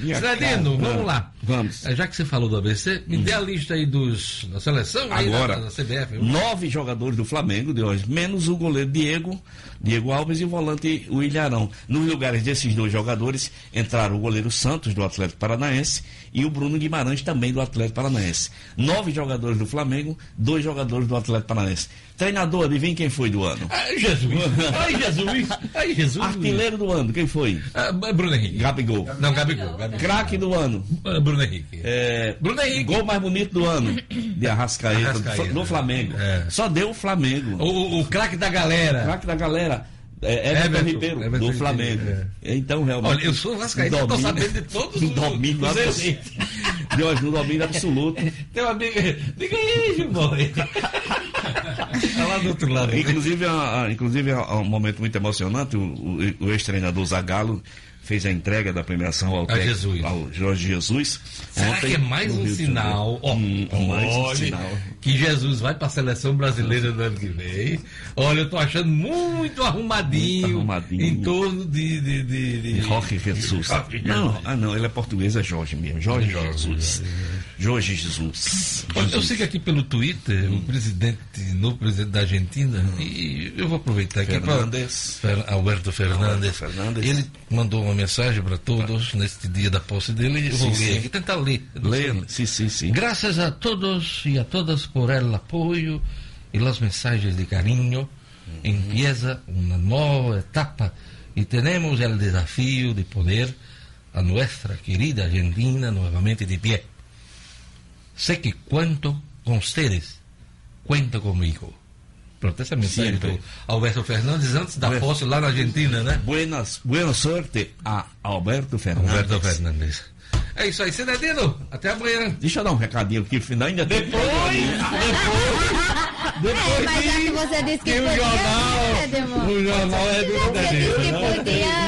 Cidadino, vamos lá. Vamos. É, já que você falou do ABC, me dê a lista aí dos, da seleção Agora, aí da, da CBF. Nove jogadores do Flamengo de hoje, menos o goleiro Diego, Diego Alves e o volante William Arão. Nos lugares desses dois jogadores entraram o goleiro Santos, do Atlético Paranaense, e o Bruno Guimarães, também do Atlético Paranaense. Nove jogadores do Flamengo, dois jogadores do Atlético Paranaense. Treinador, adivinha quem foi do ano? Ai, Jesus! *laughs* Ai, Jesus! Ai, Jesus! Artilheiro do ano, quem foi? Ah, Bruno Henrique. Gabigol. Não, Gabigol. Gabigol. Craque do ano. Ah, Bruno Henrique. É, Bruno Henrique. Gol mais bonito do ano. De Arrascaeta, Arrascaeta do Flamengo. É. Só deu o Flamengo. O, o craque da galera. Craque da galera. É, Everton, Everton Ribeiro, Everton do Flamengo. É. Então, realmente. Olha, eu sou Vascaíno, estou sabendo de todos os domínio absoluto. Deus, no domínio absoluto. *laughs* Tem uma amiga. Diga aí, Gilmão. *laughs* Tá lá do outro lado. Inclusive, a, inclusive, é um momento muito emocionante. O, o, o ex-treinador Zagallo fez a entrega da premiação ao, técnico, Jesus. ao Jorge Jesus. Será ontem, que é mais um sinal? Oh, hum, mais um sinal. Que Jesus vai para a seleção brasileira do ano que vem. Olha, eu estou achando muito arrumadinho, muito arrumadinho. em torno de. de, de, de... Jorge Jesus. Não, ah, não, ele é português, é Jorge mesmo. Jorge, Jorge Jesus. Jorge Jesus. Olha, eu sigo aqui pelo Twitter o presidente, novo presidente da Argentina, e eu vou aproveitar aqui para. Alberto Fernandes. Fernandes. Ele mandou uma mensagem para todos neste dia da posse dele. Eu vou sim, ler aqui, tentar ler. Ler, sim, sim, sim. Graças a todos e a todas por el apoio e as mensagens de carinho, empieza uma nova etapa e temos o desafio de poder a nossa querida Argentina novamente de pé. Sé que cuento con ustedes, cuenta comigo. Pronto, essa mensagem do Alberto Fernandes antes da posse lá na Argentina, né? Buenas, buena sorte a Alberto Fernandes. Alberto Fernandes. É isso aí, Cidadino. Até amanhã. Deixa eu dar um recadinho aqui, final ainda depois. Depois. Depois é, mas já que você disse que, que podia, o jornal, né, o jornal é do Cidadino.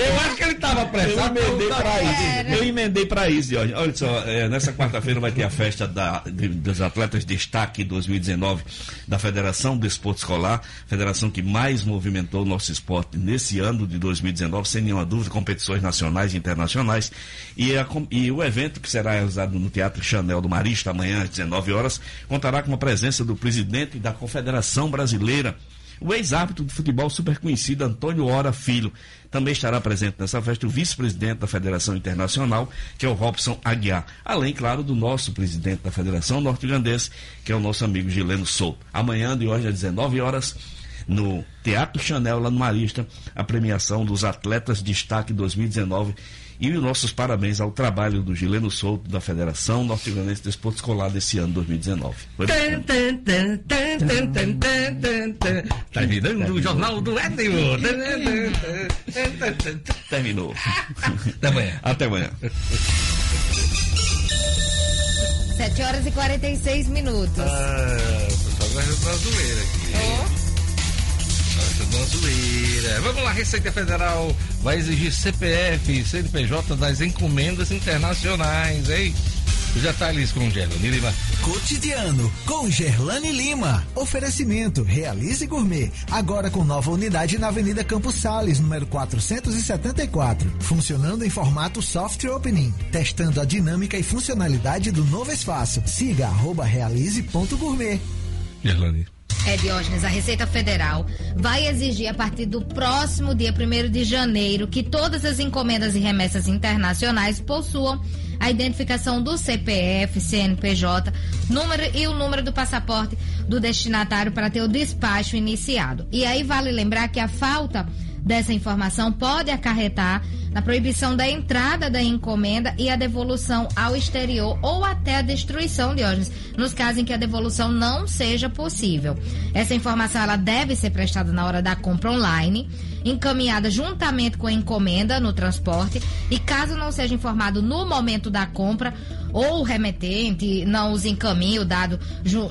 Eu acho que ele estava apressado. Eu emendei para isso. Eu emendei para isso, Olha, olha só, é, nessa quarta-feira vai ter a festa da, de, dos atletas destaque 2019 da Federação do Esporte Escolar, federação que mais movimentou o nosso esporte nesse ano de 2019, sem nenhuma dúvida, competições nacionais e internacionais. E, a, e o evento que será realizado no Teatro Chanel do Marista amanhã às 19 horas contará com a presença do presidente da Confederação Brasileira o ex-árbitro de futebol super conhecido Antônio Ora Filho. Também estará presente nessa festa o vice-presidente da Federação Internacional, que é o Robson Aguiar. Além, claro, do nosso presidente da Federação Norte-Grandense, que é o nosso amigo Gileno Souto. Amanhã, de hoje às 19 horas, no Teatro Chanel, lá no Marista, a premiação dos Atletas Destaque 2019 e os nossos parabéns ao trabalho do Gileno Souto, da Federação Norte-Grandense de Esporte Escolar desse ano 2019. Terminando o Jornal do Édimo. Terminou. Até amanhã. Até amanhã. 7 horas e 46 minutos. Ah, o pessoal vai zoeira aqui. Oh zoeira. Vamos lá, Receita Federal vai exigir CPF e CNPJ das encomendas internacionais, hein? Os detalhes com Gerlane Lima. Cotidiano com Gerlane Lima. Oferecimento Realize Gourmet. Agora com nova unidade na Avenida Campos Sales, número 474. Funcionando em formato soft opening. Testando a dinâmica e funcionalidade do novo espaço. Siga arroba realize.gourmet. Gerlane. É, Diógenes, a Receita Federal vai exigir a partir do próximo dia 1 de janeiro que todas as encomendas e remessas internacionais possuam a identificação do CPF, CNPJ, número e o número do passaporte do destinatário para ter o despacho iniciado. E aí vale lembrar que a falta dessa informação pode acarretar na proibição da entrada da encomenda e a devolução ao exterior ou até a destruição, de órgãos, nos casos em que a devolução não seja possível. Essa informação ela deve ser prestada na hora da compra online, encaminhada juntamente com a encomenda no transporte e caso não seja informado no momento da compra, ou o remetente não os encaminha o dado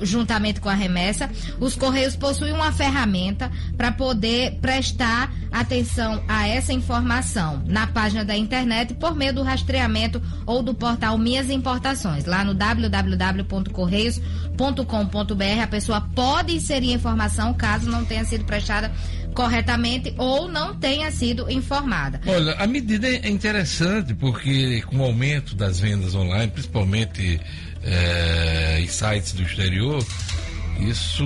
juntamente com a remessa, os Correios possuem uma ferramenta para poder prestar atenção a essa informação na página da internet por meio do rastreamento ou do portal Minhas Importações. Lá no www.correios.com.br a pessoa pode inserir informação caso não tenha sido prestada corretamente ou não tenha sido informada. Olha, a medida é interessante porque com o aumento das vendas online, principalmente é, em sites do exterior, isso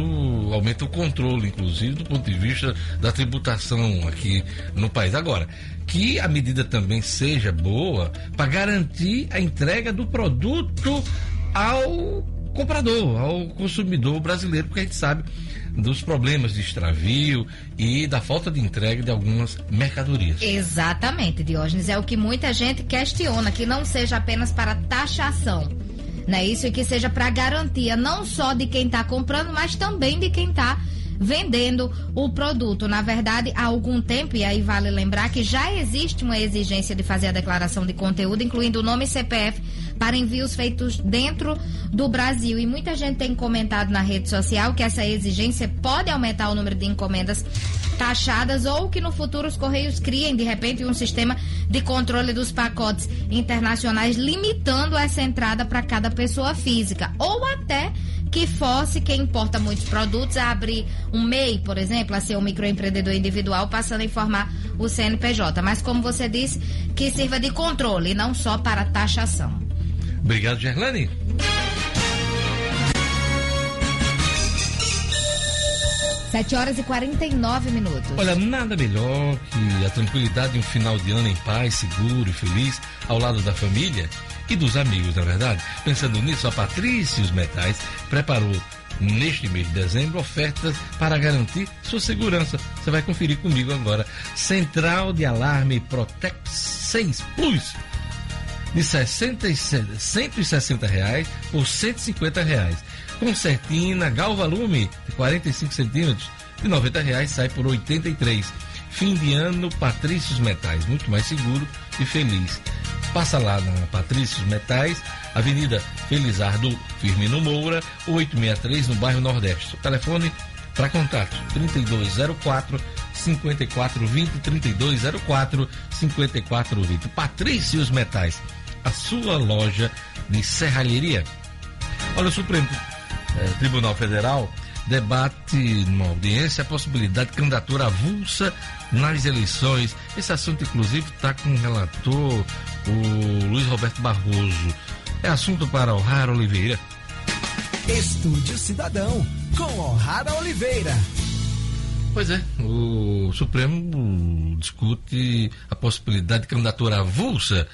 aumenta o controle, inclusive, do ponto de vista da tributação aqui no país. Agora, que a medida também seja boa para garantir a entrega do produto ao comprador, ao consumidor brasileiro, porque a gente sabe dos problemas de extravio e da falta de entrega de algumas mercadorias. Exatamente, Diógenes. É o que muita gente questiona, que não seja apenas para taxação. É isso? E que seja para garantia não só de quem está comprando, mas também de quem está vendendo o produto. Na verdade, há algum tempo, e aí vale lembrar que já existe uma exigência de fazer a declaração de conteúdo, incluindo o nome e CPF, para envios feitos dentro do Brasil. E muita gente tem comentado na rede social que essa exigência pode aumentar o número de encomendas taxadas ou que no futuro os Correios criem de repente um sistema de controle dos pacotes internacionais limitando essa entrada para cada pessoa física ou até que fosse quem importa muitos produtos a abrir um MEI, por exemplo, a ser um microempreendedor individual, passando a informar o CNPJ. Mas como você disse, que sirva de controle e não só para taxação. Obrigado, Gerlane. Sete horas e 49 minutos. Olha, nada melhor que a tranquilidade de um final de ano em paz, seguro e feliz, ao lado da família e dos amigos, na verdade. Pensando nisso, a Patrícia os Metais preparou neste mês de dezembro ofertas para garantir sua segurança. Você vai conferir comigo agora. Central de Alarme Protect 6 Plus de 67, 160 reais por 150 reais. Concertina Galvalume de 45 centímetros de 90 reais sai por 83. Fim de ano Patrícios Metais, muito mais seguro e feliz. Passa lá na Patrícios Metais, Avenida Felizardo Firmino Moura, 863, no bairro Nordeste. O telefone para contato 3204 5420 3204 5420. Patrícios Metais, a sua loja de serralheria. Olha, o Supremo eh, Tribunal Federal debate numa audiência a possibilidade de candidatura avulsa nas eleições. Esse assunto, inclusive, está com o relator, o Luiz Roberto Barroso. É assunto para O'Hara Oliveira. Estúdio Cidadão, com O'Hara Oliveira. Pois é, o Supremo discute a possibilidade de candidatura avulsa,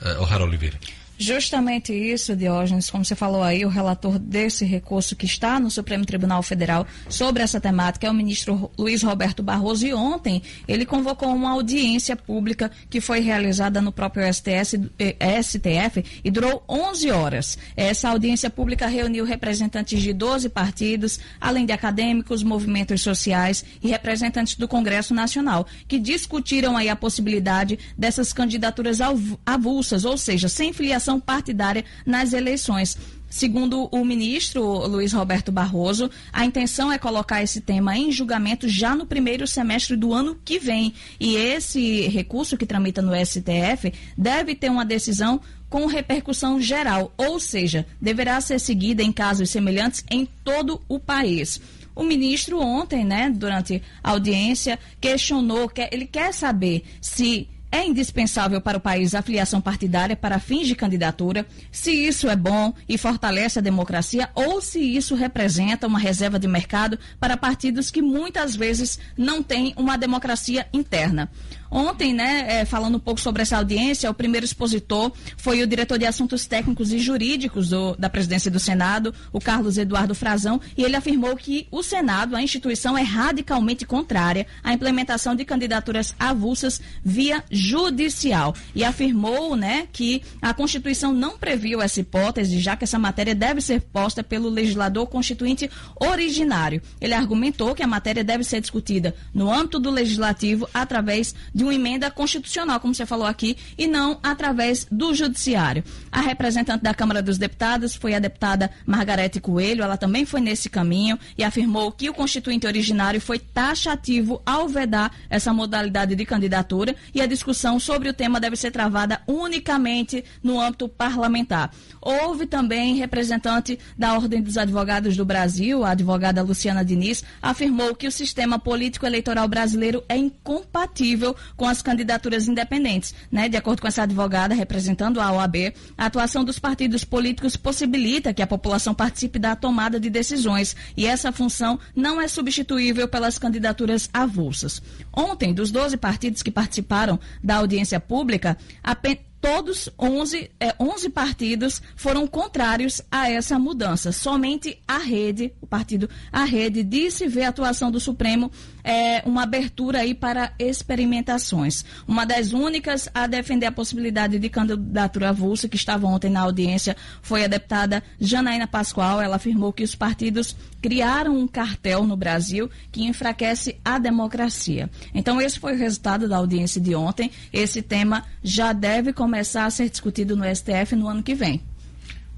uh, O'Hara Oliveira. Justamente isso, Diógenes, como você falou aí, o relator desse recurso que está no Supremo Tribunal Federal sobre essa temática é o ministro Luiz Roberto Barroso e ontem ele convocou uma audiência pública que foi realizada no próprio STS, eh, STF e durou 11 horas. Essa audiência pública reuniu representantes de 12 partidos, além de acadêmicos, movimentos sociais e representantes do Congresso Nacional, que discutiram aí a possibilidade dessas candidaturas avulsas, ou seja, sem filiação partidária nas eleições. Segundo o ministro Luiz Roberto Barroso, a intenção é colocar esse tema em julgamento já no primeiro semestre do ano que vem. E esse recurso que tramita no STF deve ter uma decisão com repercussão geral, ou seja, deverá ser seguida em casos semelhantes em todo o país. O ministro ontem, né, durante a audiência, questionou, ele quer saber se é indispensável para o país a filiação partidária para fins de candidatura, se isso é bom e fortalece a democracia ou se isso representa uma reserva de mercado para partidos que muitas vezes não têm uma democracia interna. Ontem, né, é, falando um pouco sobre essa audiência, o primeiro expositor foi o diretor de Assuntos Técnicos e Jurídicos do, da presidência do Senado, o Carlos Eduardo Frazão, e ele afirmou que o Senado, a instituição, é radicalmente contrária à implementação de candidaturas avulsas via judicial. E afirmou, né, que a Constituição não previu essa hipótese, já que essa matéria deve ser posta pelo legislador constituinte originário. Ele argumentou que a matéria deve ser discutida no âmbito do legislativo através de de uma emenda constitucional, como você falou aqui, e não através do judiciário. A representante da Câmara dos Deputados foi a deputada Margarete Coelho, ela também foi nesse caminho e afirmou que o constituinte originário foi taxativo ao vedar essa modalidade de candidatura e a discussão sobre o tema deve ser travada unicamente no âmbito parlamentar. Houve também representante da Ordem dos Advogados do Brasil, a advogada Luciana Diniz, afirmou que o sistema político eleitoral brasileiro é incompatível com as candidaturas independentes. Né? De acordo com essa advogada representando a OAB, a atuação dos partidos políticos possibilita que a população participe da tomada de decisões e essa função não é substituível pelas candidaturas avulsas. Ontem, dos 12 partidos que participaram da audiência pública, apenas todos 11, é, 11 partidos foram contrários a essa mudança. Somente a rede, o partido A Rede, disse ver a atuação do Supremo é, uma abertura aí para experimentações. Uma das únicas a defender a possibilidade de candidatura avulsa, que estava ontem na audiência, foi a deputada Janaína Pascoal. Ela afirmou que os partidos criaram um cartel no Brasil que enfraquece a democracia. Então, esse foi o resultado da audiência de ontem. Esse tema já deve começar a ser discutido no STF no ano que vem.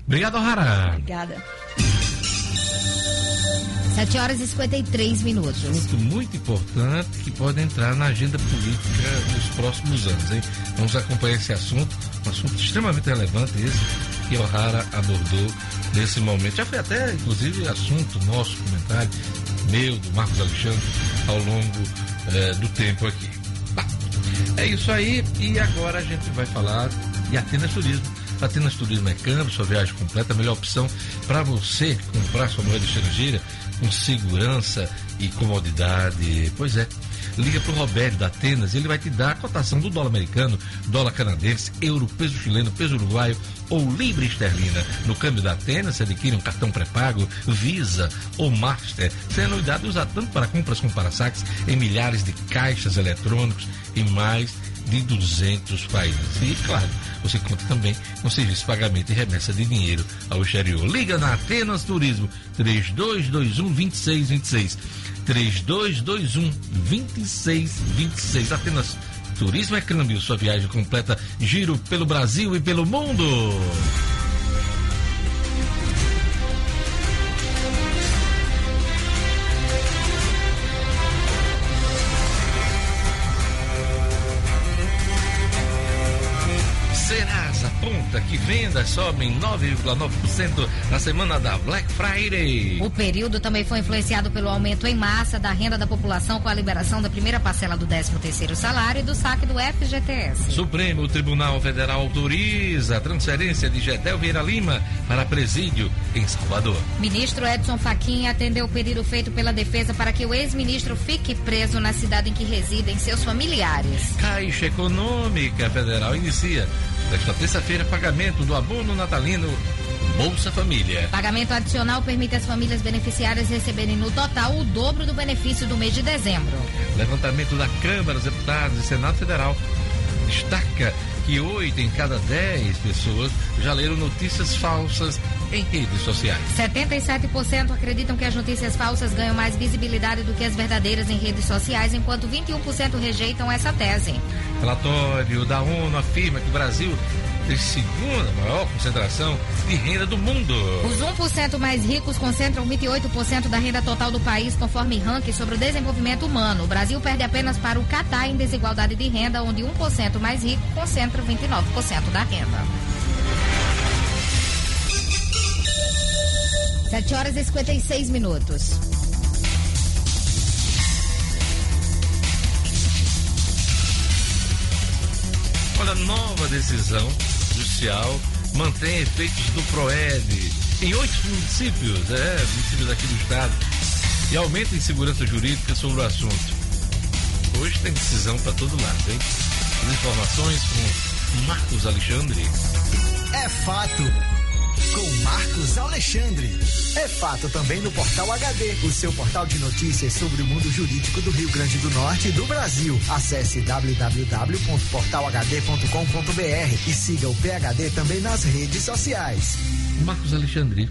Obrigado, Rara. Obrigada. 7 horas e 53 minutos. Assunto muito importante que pode entrar na agenda política nos próximos anos, hein? Vamos acompanhar esse assunto, um assunto extremamente relevante esse que O'Hara abordou nesse momento. Já foi até, inclusive, assunto nosso, comentário, meu, do Marcos Alexandre, ao longo eh, do tempo aqui. É isso aí, e agora a gente vai falar de Atenas Turismo. Atenas Turismo é câmbio, sua viagem completa, a melhor opção para você comprar sua moeda estrangeira com segurança e comodidade. Pois é. Liga para o Roberto da Atenas, ele vai te dar a cotação do dólar americano, dólar canadense, euro, peso chileno, peso uruguaio ou libra esterlina. No câmbio da Atenas, você adquire um cartão pré-pago, Visa ou Master, sem anuidade usado tanto para compras como para saques em milhares de caixas eletrônicos e mais de 200 países. E, claro, você conta também com serviço de pagamento e remessa de dinheiro ao exterior. Liga na Atenas Turismo 3221 2626. 3221 2626. Apenas Turismo é câmbio, sua viagem completa, giro pelo Brasil e pelo mundo. Aponta que vendas sobem 9,9% na semana da Black Friday. O período também foi influenciado pelo aumento em massa da renda da população com a liberação da primeira parcela do 13º salário e do saque do FGTS. Supremo Tribunal Federal autoriza a transferência de Gedel Vieira Lima para presídio em Salvador. Ministro Edson Fachin atendeu o pedido feito pela defesa para que o ex-ministro fique preso na cidade em que residem seus familiares. Caixa Econômica Federal inicia Desta terça-feira, pagamento do abono natalino Bolsa Família. Pagamento adicional permite às famílias beneficiárias receberem no total o dobro do benefício do mês de dezembro. Levantamento da Câmara dos Deputados e Senado Federal destaca que oito em cada dez pessoas já leram notícias falsas em redes sociais. 77% acreditam que as notícias falsas ganham mais visibilidade do que as verdadeiras em redes sociais, enquanto 21% rejeitam essa tese. Relatório da ONU afirma que o Brasil tem segunda maior concentração de renda do mundo. Os 1% mais ricos concentram 28% da renda total do país, conforme ranking sobre o desenvolvimento humano. O Brasil perde apenas para o Catar em desigualdade de renda, onde 1% mais rico concentra 29% da renda. 7 horas e 56 minutos. Olha, nova decisão judicial mantém efeitos do PROED em oito municípios, é, municípios aqui do estado, e aumenta a insegurança jurídica sobre o assunto. Hoje tem decisão para todo lado, hein? As informações com Marcos Alexandre. É fato com Marcos Alexandre. É fato também no Portal HD, o seu portal de notícias sobre o mundo jurídico do Rio Grande do Norte e do Brasil. Acesse www.portalhd.com.br e siga o PHD também nas redes sociais. Marcos Alexandre.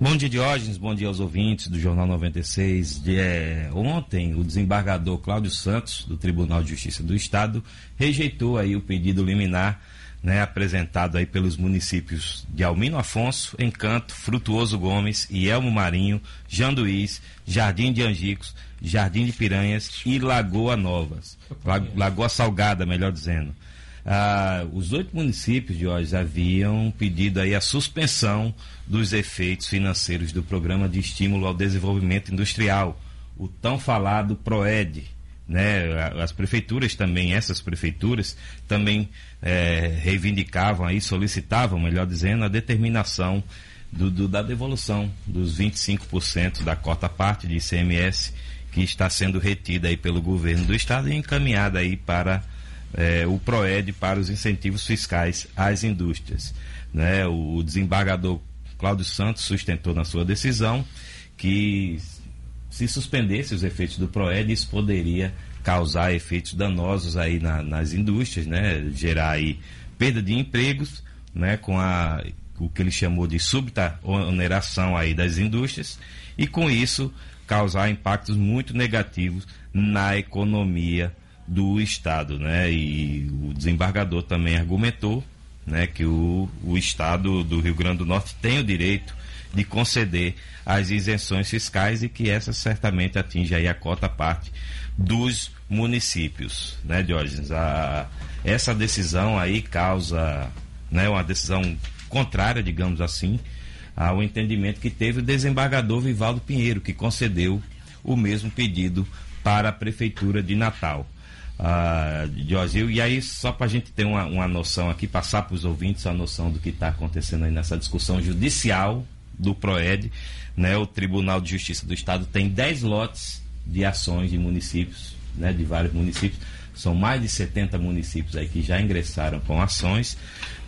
Bom dia, Diógenes. Bom dia aos ouvintes do Jornal 96. De, é, ontem, o desembargador Cláudio Santos, do Tribunal de Justiça do Estado, rejeitou aí o pedido liminar né, apresentado aí pelos municípios de Almino Afonso, Encanto, Frutuoso Gomes, Elmo Marinho, Janduís, Jardim de Angicos, Jardim de Piranhas e Lagoa Novas. Lagoa Salgada, melhor dizendo. Ah, os oito municípios de hoje haviam pedido aí a suspensão dos efeitos financeiros do Programa de Estímulo ao Desenvolvimento Industrial, o tão falado PROED, né? As prefeituras também, essas prefeituras também é, reivindicavam aí, solicitavam, melhor dizendo, a determinação do, do, da devolução dos 25% da cota parte de ICMS que está sendo retida aí pelo governo do estado e encaminhada aí para é, o PROED para os incentivos fiscais às indústrias. Né? O, o desembargador Cláudio Santos sustentou na sua decisão que se suspendesse os efeitos do PROED, isso poderia causar efeitos danosos aí na, nas indústrias, né? Gerar aí perda de empregos, né? Com a, o que ele chamou de súbita oneração aí das indústrias e com isso causar impactos muito negativos na economia do Estado, né? E o desembargador também argumentou, né? Que o, o Estado do Rio Grande do Norte tem o direito de conceder as isenções fiscais e que essa certamente atinge aí a cota parte dos municípios, né, Diógenes? A, essa decisão aí causa, né, uma decisão contrária, digamos assim, ao entendimento que teve o desembargador Vivaldo Pinheiro, que concedeu o mesmo pedido para a Prefeitura de Natal. Diógenes, e aí, só para a gente ter uma, uma noção aqui, passar para os ouvintes a noção do que está acontecendo aí nessa discussão judicial do PROED, né? O Tribunal de Justiça do Estado tem 10 lotes de ações de municípios, né, de vários municípios. São mais de 70 municípios aí que já ingressaram com ações.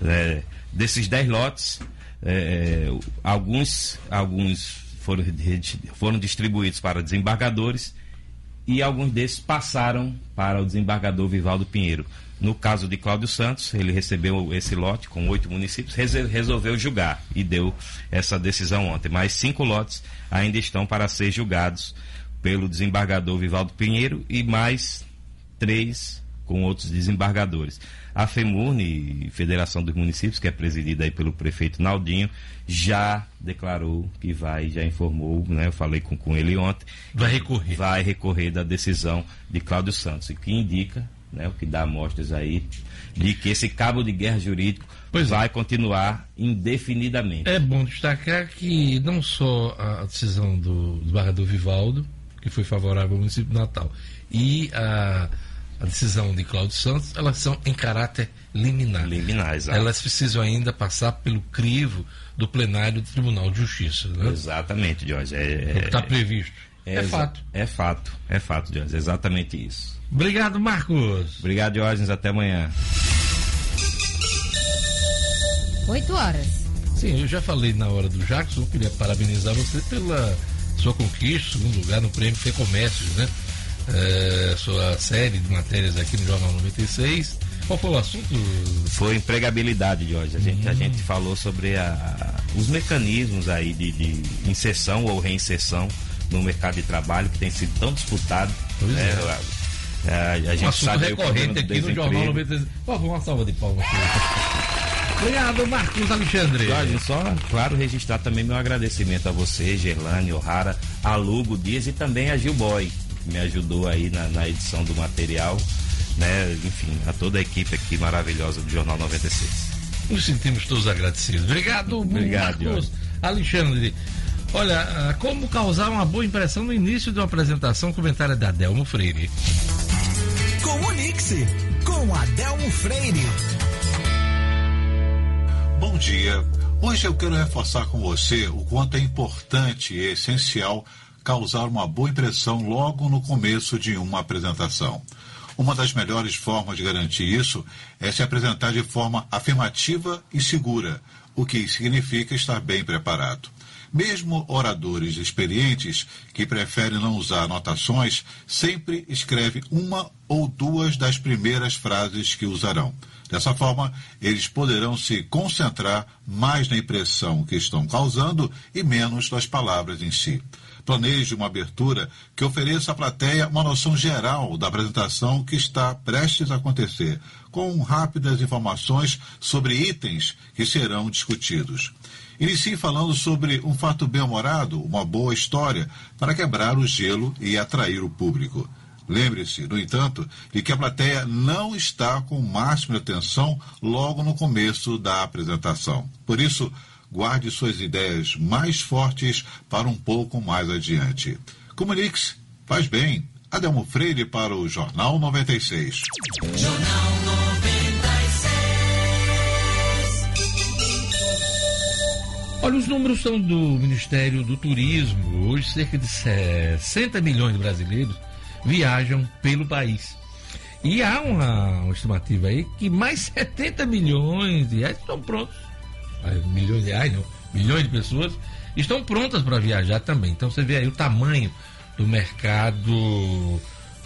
É, desses 10 lotes, é, alguns, alguns foram, foram distribuídos para desembargadores e alguns desses passaram para o desembargador Vivaldo Pinheiro. No caso de Cláudio Santos, ele recebeu esse lote com oito municípios, resolveu julgar e deu essa decisão ontem. Mas cinco lotes ainda estão para ser julgados pelo desembargador Vivaldo Pinheiro e mais três com outros desembargadores. A FEMURNE, Federação dos Municípios, que é presidida aí pelo prefeito Naldinho, já declarou que vai, já informou, né? Eu falei com, com ele ontem. Vai recorrer. Vai recorrer da decisão de Cláudio Santos, o que indica, né, o que dá amostras aí, de que esse cabo de guerra jurídico pois é. vai é. continuar indefinidamente. É bom destacar que não só a decisão do desembargador Vivaldo, que foi favorável ao município de Natal, e a a decisão de Cláudio Santos, elas são em caráter liminar. Liminar, exato. Elas precisam ainda passar pelo crivo do plenário do Tribunal de Justiça. Né? Exatamente, Jorge. É, é, o que está previsto. É, é, fato. É fato, é fato, Jorge. Exatamente isso. Obrigado, Marcos. Obrigado, Jorge. Até amanhã. Oito horas. Sim, eu já falei na hora do Jackson, queria parabenizar você pela sua conquista, segundo lugar no prêmio Fecomércio, né? é, sua série de matérias aqui no Jornal 96. Qual foi o assunto? Foi empregabilidade, Jorge. A gente, hum. a gente falou sobre a, os mecanismos aí de, de, inserção ou reinserção no mercado de trabalho que tem sido tão disputado. Pois né? é. A, a, gente um sabe recorrente aqui no Jornal 96. Por favor, uma salva de palmas. Obrigado, Marcos Alexandre. Jorge, só, claro, registrar também meu agradecimento a você, Gerlane, O'Hara, a Lugo Dias e também a Gilboy, me ajudou aí na, na edição do material, né? Enfim, a toda a equipe aqui maravilhosa do Jornal 96. Nos sentimos todos agradecidos. Obrigado, Obrigado Marcos Alexandre. Olha, ah, como causar uma boa impressão no início de uma apresentação, comentário da Adelmo Freire. Comunique-se com Adelmo Freire. Bom dia. Hoje eu quero reforçar com você o quanto é importante e essencial causar uma boa impressão logo no começo de uma apresentação. Uma das melhores formas de garantir isso é se apresentar de forma afirmativa e segura, o que significa estar bem preparado. Mesmo oradores experientes que preferem não usar anotações, sempre escrevem uma ou duas das primeiras frases que usarão. Dessa forma, eles poderão se concentrar mais na impressão que estão causando e menos nas palavras em si. Planeje uma abertura que ofereça à plateia uma noção geral da apresentação que está prestes a acontecer, com rápidas informações sobre itens que serão discutidos. Inicie falando sobre um fato bem-humorado, uma boa história, para quebrar o gelo e atrair o público. Lembre-se, no entanto, de que a plateia não está com máxima atenção logo no começo da apresentação. Por isso, guarde suas ideias mais fortes para um pouco mais adiante. Comunique-se, faz bem. Adelmo Freire para o Jornal 96. Jornal Olha, os números são do Ministério do Turismo. Hoje, cerca de 60 milhões de brasileiros viajam pelo país. E há uma, uma estimativa aí que mais 70 milhões de reais estão prontos milhões de reais, não, milhões de pessoas, estão prontas para viajar também. Então você vê aí o tamanho do mercado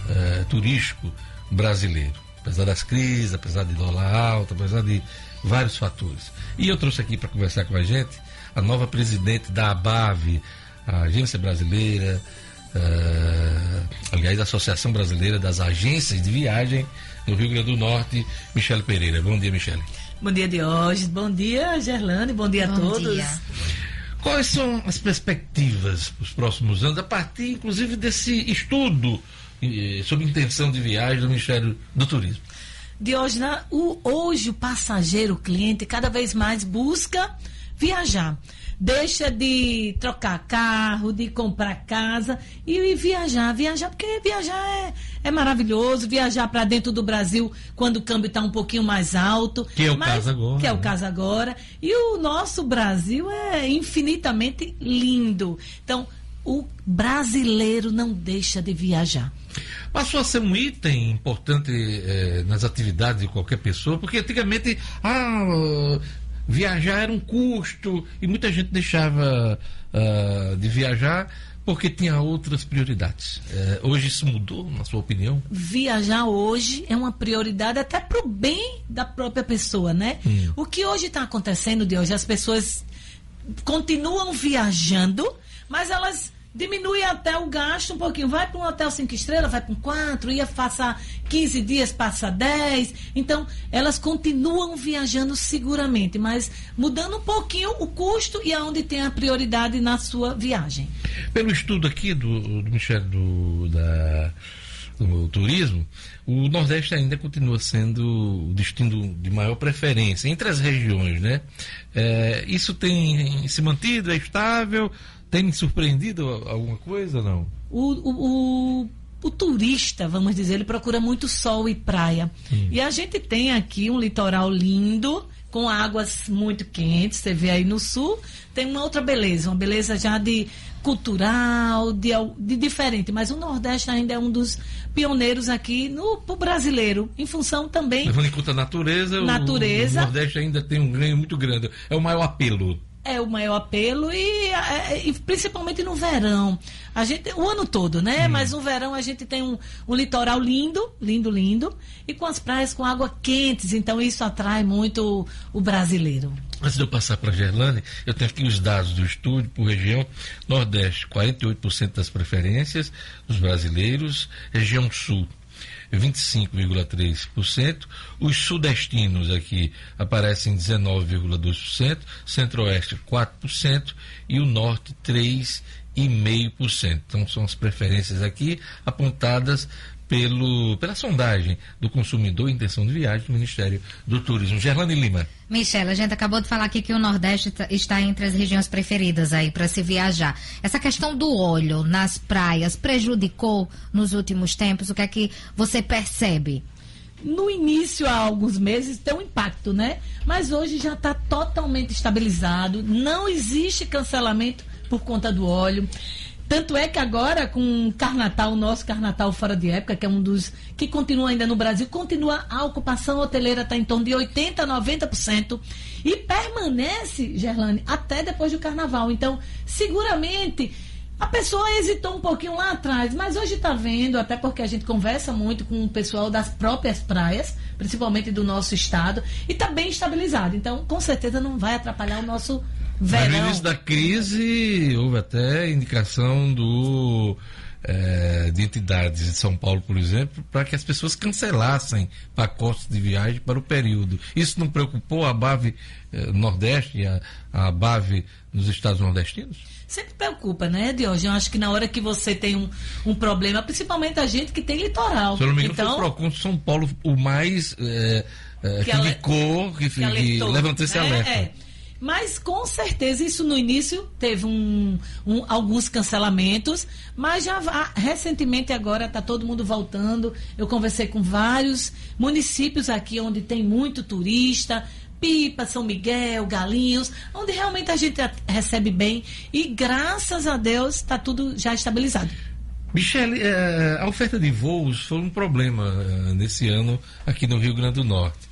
eh, turístico brasileiro. Apesar das crises, apesar de dólar alto, apesar de vários fatores. E eu trouxe aqui para conversar com a gente a nova presidente da ABAV, a Agência Brasileira, uh, aliás, a Associação Brasileira das Agências de Viagem no Rio Grande do Norte, Michele Pereira. Bom dia, Michele. Bom dia, Diógenes. Bom dia, Gerlane. Bom dia Bom a todos. Dia. Quais são as perspectivas para os próximos anos, a partir, inclusive, desse estudo eh, sobre intenção de viagem do Ministério do Turismo? Diógenes, o, hoje o passageiro, o cliente, cada vez mais busca viajar deixa de trocar carro, de comprar casa e, e viajar. Viajar, porque viajar é, é maravilhoso. Viajar para dentro do Brasil quando o câmbio está um pouquinho mais alto. Que é o mas, caso agora. Que é o né? caso agora. E o nosso Brasil é infinitamente lindo. Então, o brasileiro não deixa de viajar. Passou a ser um item importante eh, nas atividades de qualquer pessoa, porque antigamente ah, viajar era um custo e muita gente deixava ah, de viajar porque tinha outras prioridades. Eh, hoje isso mudou, na sua opinião? Viajar hoje é uma prioridade até para o bem da própria pessoa, né? Hum. O que hoje está acontecendo de hoje, as pessoas continuam viajando, mas elas diminui até o gasto um pouquinho. Vai para um hotel cinco estrelas, vai para um quatro, ia passar 15 dias, passa 10. Então, elas continuam viajando seguramente, mas mudando um pouquinho o custo e aonde tem a prioridade na sua viagem. Pelo estudo aqui do, do Ministério do, da, do Turismo, o Nordeste ainda continua sendo o destino de maior preferência entre as regiões, né? É, isso tem se mantido, é estável? Tem surpreendido alguma coisa não? O, o, o, o, turista, vamos dizer, ele procura muito sol e praia. Hum. E a gente tem aqui um litoral lindo, com águas muito quentes. Você vê aí no sul, tem uma outra beleza, uma beleza já de cultural, de, de diferente. Mas o Nordeste ainda é um dos pioneiros aqui no pro brasileiro, em função também. Levando em conta a natureza, natureza. O, o Nordeste ainda tem um ganho muito grande. É o maior apelo é o maior apelo e, é, e, principalmente no verão. A gente, o ano todo, né? Hum. Mas no verão a gente tem um, um, litoral lindo, lindo, lindo, e com as praias com água quentes, então isso atrai muito o, o brasileiro. Antes de eu passar para a Gerlane, eu tenho aqui os dados do estúdio por região. Nordeste, 48% das preferências dos brasileiros. Região Sul, 25,3%. Os sudestinos aqui aparecem 19,2%, centro-oeste 4% e o norte 3,5%. Então são as preferências aqui apontadas pelo, pela sondagem do consumidor intenção de viagem do Ministério do Turismo. Gerlane Lima. Michelle, a gente acabou de falar aqui que o Nordeste tá, está entre as regiões preferidas aí para se viajar. Essa questão do óleo nas praias prejudicou nos últimos tempos? O que é que você percebe? No início, há alguns meses, tem um impacto, né? Mas hoje já está totalmente estabilizado. Não existe cancelamento por conta do óleo. Tanto é que agora, com o Carnatal, o nosso Carnatal fora de época, que é um dos que continua ainda no Brasil, continua a ocupação hoteleira está em torno de 80% a 90% e permanece, Gerlane, até depois do Carnaval. Então, seguramente. A pessoa hesitou um pouquinho lá atrás, mas hoje está vendo, até porque a gente conversa muito com o pessoal das próprias praias, principalmente do nosso estado, e está bem estabilizado. Então, com certeza não vai atrapalhar o nosso Verão. no início da crise, houve até indicação do, é, de entidades de São Paulo, por exemplo, para que as pessoas cancelassem pacotes de viagem para o período. Isso não preocupou a BAV eh, Nordeste e a, a BAV nos estados nordestinos? Sempre preocupa, né, Diogo? Eu acho que na hora que você tem um, um problema, principalmente a gente que tem litoral. Se eu não me engano, então, foi o Procon São Paulo o mais é, é, que, que indicou, que, que, que levantou esse né? alerta. É. Mas com certeza isso no início teve um, um alguns cancelamentos, mas já recentemente agora está todo mundo voltando. Eu conversei com vários municípios aqui onde tem muito turista, Pipa, São Miguel, Galinhos, onde realmente a gente recebe bem e graças a Deus está tudo já estabilizado. Michele, é, a oferta de voos foi um problema é, nesse ano aqui no Rio Grande do Norte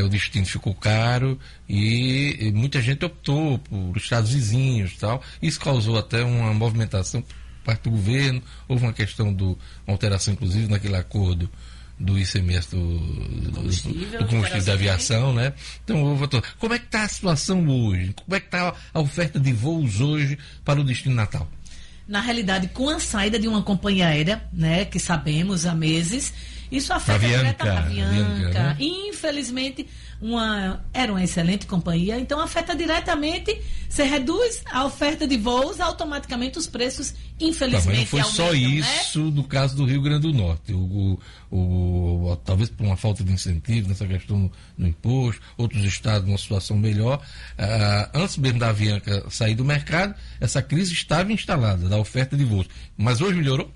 o destino ficou caro e, muita gente optou por estados vizinhos tal. Isso causou até uma movimentação por parte do governo. Houve uma questão do uma alteração, inclusive, naquele acordo do ICMS do, do combustível, do combustível da aviação, né? Então, houve como é que está a situação hoje? Como é que está a oferta de voos hoje para o destino natal? Na realidade, com a saída de uma companhia aérea, né, que sabemos há meses, isso afeta diretamente a Avianca. Né? Infelizmente, uma, era uma excelente companhia, então afeta diretamente, você reduz a oferta de voos, automaticamente os preços, infelizmente, tá, não foi aumentam, só né? isso né? no caso do Rio Grande do Norte. O, o, o, talvez por uma falta de incentivo nessa questão no, no imposto, outros estados numa situação melhor. Uh, antes mesmo da Avianca sair do mercado, essa crise estava instalada, da oferta de voos. Mas hoje melhorou?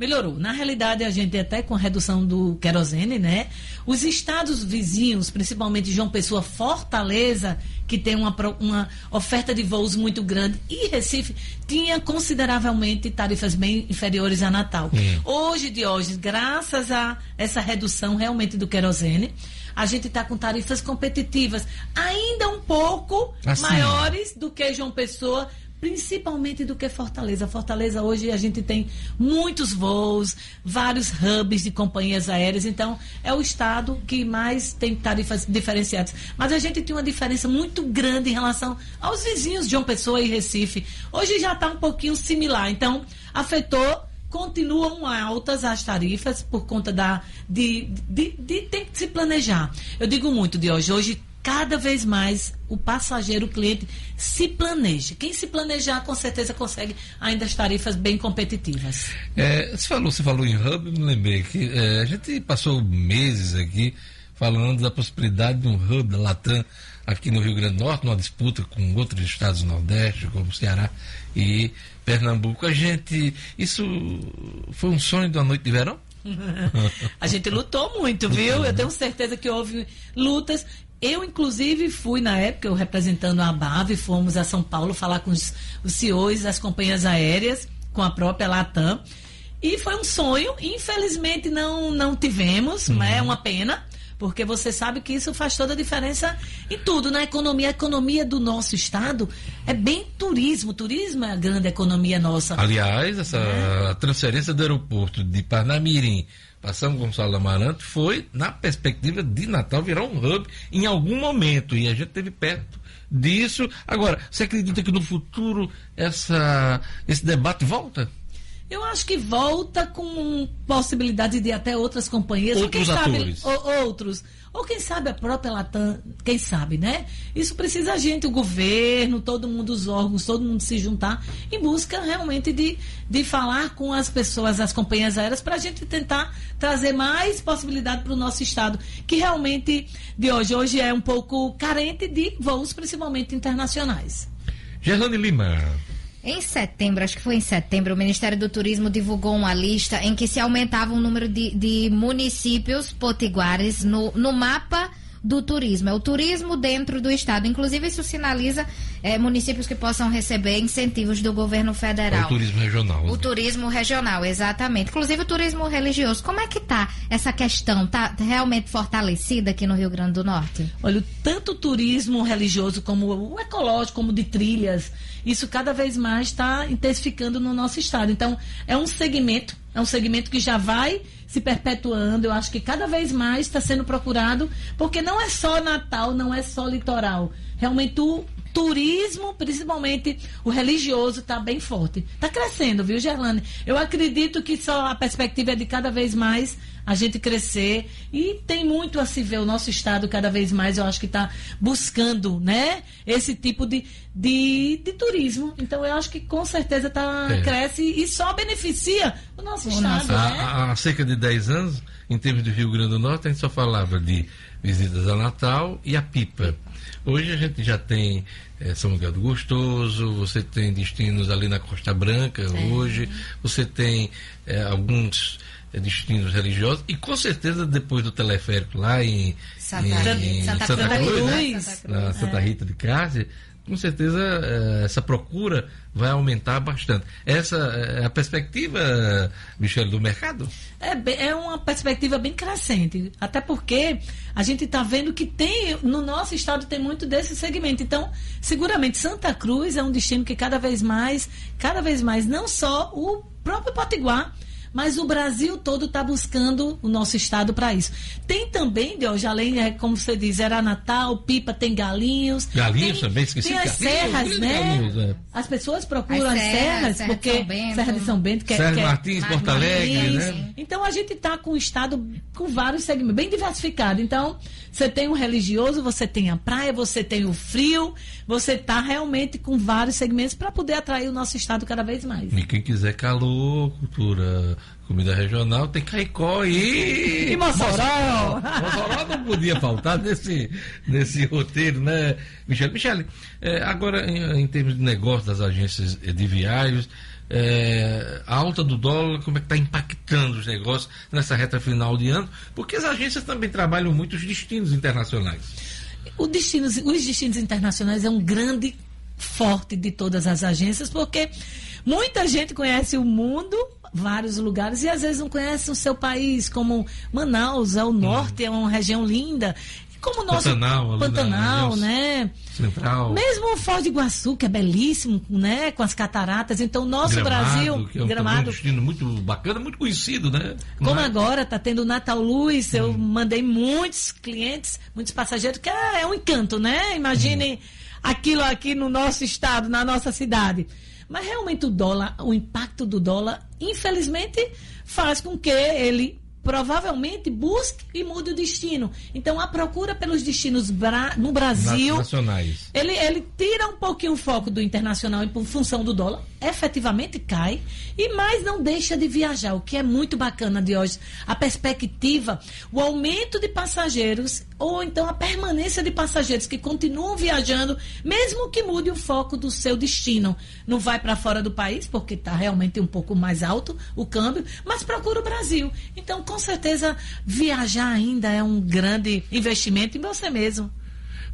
Melhorou. Na realidade, a gente até com a redução do querosene, né? Os estados vizinhos, principalmente João Pessoa, Fortaleza, que tem uma, uma oferta de voos muito grande, e Recife tinha consideravelmente tarifas bem inferiores a Natal. Hum. Hoje, Diógenes, graças a essa redução realmente do querosene, a gente está com tarifas competitivas, ainda um pouco assim. maiores do que João Pessoa, principalmente do que Fortaleza. Fortaleza hoje a gente tem muitos voos, vários hubs de companhias aéreas, então é o estado que mais tem tarifas diferenciadas. Mas a gente tem uma diferença muito grande em relação aos vizinhos de João Pessoa e Recife. Hoje já está um pouquinho similar, então afetou continuam altas as tarifas por conta da de, de, de, de ter que se planejar. Eu digo muito de hoje, hoje cada vez mais o passageiro, o cliente, se planeja. Quem se planejar, com certeza consegue ainda as tarifas bem competitivas. É, você, falou, você falou em hub, me lembrei que é, a gente passou meses aqui falando da possibilidade de um hub da Latam aqui no Rio Grande do Norte, numa disputa com outros estados do Nordeste, como Ceará e Pernambuco. A gente. Isso foi um sonho uma noite de verão? *laughs* a gente lutou muito, viu? Eu tenho certeza que houve lutas. Eu, inclusive, fui na época, eu representando a BAV, fomos a São Paulo falar com os, os CEOs das companhias aéreas, com a própria Latam. E foi um sonho, infelizmente não, não tivemos, uhum. é uma pena, porque você sabe que isso faz toda a diferença em tudo, na economia. A economia do nosso estado é bem turismo. Turismo é a grande economia nossa. Aliás, essa é. transferência do aeroporto de Parnamirim para São Gonçalo Amaranto foi na perspectiva de Natal virar um hub em algum momento e a gente teve perto disso. Agora, você acredita que no futuro essa, esse debate volta? Eu acho que volta com possibilidade de até outras companhias. Outros ou quem atores. Sabe, ou, outros. Ou quem sabe a própria Latam, quem sabe, né? Isso precisa a gente, o governo, todo mundo, os órgãos, todo mundo se juntar em busca realmente de, de falar com as pessoas, as companhias aéreas, para a gente tentar trazer mais possibilidade para o nosso estado, que realmente de hoje, hoje é um pouco carente de voos, principalmente internacionais. Gerlane Lima. Em setembro, acho que foi em setembro, o Ministério do Turismo divulgou uma lista em que se aumentava o número de, de municípios potiguares no, no mapa do turismo. É o turismo dentro do estado. Inclusive, isso sinaliza é, municípios que possam receber incentivos do governo federal. É o turismo regional. O né? turismo regional, exatamente. Inclusive o turismo religioso. Como é que está essa questão? Está realmente fortalecida aqui no Rio Grande do Norte? Olha, tanto o turismo religioso como o ecológico, como de trilhas, isso cada vez mais está intensificando no nosso estado. Então, é um segmento, é um segmento que já vai se perpetuando. Eu acho que cada vez mais está sendo procurado, porque não é só Natal, não é só litoral. Realmente o turismo, principalmente o religioso, está bem forte. Está crescendo, viu, Gerlane? Eu acredito que só a perspectiva é de cada vez mais a gente crescer e tem muito a se ver. O nosso estado cada vez mais, eu acho que está buscando, né, esse tipo de, de, de, turismo. Então eu acho que com certeza tá, é. cresce e só beneficia o nosso o estado. Nosso, né? há, há cerca de 10 anos, em termos do Rio Grande do Norte, a gente só falava de visitas a Natal e a pipa. Hoje a gente já tem é, São Miguel do Gostoso, você tem destinos ali na Costa Branca, é. hoje, você tem é, alguns destinos religiosos e com certeza depois do teleférico lá em Santa, em, em Santa, Santa, Cruz, Cruz, né? Santa Cruz, na Santa Rita de Cássia, com certeza eh, essa procura vai aumentar bastante. Essa é a perspectiva, Michele, do mercado? É, é uma perspectiva bem crescente. Até porque a gente está vendo que tem, no nosso estado tem muito desse segmento. Então, seguramente Santa Cruz é um destino que cada vez mais, cada vez mais, não só o próprio Potiguar, mas o Brasil todo está buscando o nosso estado para isso. Tem também, Deus, além, é, como você diz, era Natal, Pipa, tem galinhos. Galinhos tem, também, esqueci. Tem as serras, né? Galinhos, é. As pessoas procuram as, as serras, serras porque Serra de São Bento, que, é- Serra que é Martins, Porto Alegre, né? Então a gente está com o estado com vários segmentos, bem diversificado. Então, você tem o religioso, você tem a praia, você tem o frio, você está realmente com vários segmentos para poder atrair o nosso estado cada vez mais. E quem quiser calor, cultura, comida regional, tem Caicó e. E Mossoró! Mossoró não podia faltar nesse, nesse roteiro, né, Michele? Michele, é, agora em, em, termos de negócio das agências de viagens, é, a alta do dólar, como é que está impactando os negócios nessa reta final de ano, porque as agências também trabalham muito os destinos internacionais. O destinos, os destinos internacionais é um grande forte de todas as agências, porque muita gente conhece o mundo, vários lugares, e às vezes não conhece o seu país, como Manaus, é o norte, é uma região linda. Como o nosso Pantanal, Pantanal, né? Central. Mesmo o Foz do Iguaçu, que é belíssimo, né? Com as cataratas. Então, nosso Gramado, Brasil, que é um, Gramado, destino muito bacana, muito conhecido, né? como Mas- agora está tendo o Natal Luz, eu mandei muitos clientes, muitos passageiros, que é, é um encanto, né? Imaginem aquilo aqui no nosso estado, na nossa cidade. Mas realmente o dólar, o impacto do dólar, infelizmente, faz com que ele provavelmente busque e mude o destino. Então a procura pelos destinos bra- no Brasil nacionais. ele, ele tira um pouquinho o foco do internacional em função do dólar, efetivamente cai, e mais não deixa de viajar, o que é muito bacana de hoje. A perspectiva, o aumento de passageiros, ou então a permanência de passageiros que continuam viajando, mesmo que mude o foco do seu destino. Não vai para fora do país, porque está realmente um pouco mais alto o câmbio, mas procura o Brasil. Então, com certeza, viajar ainda é um grande investimento em você mesmo.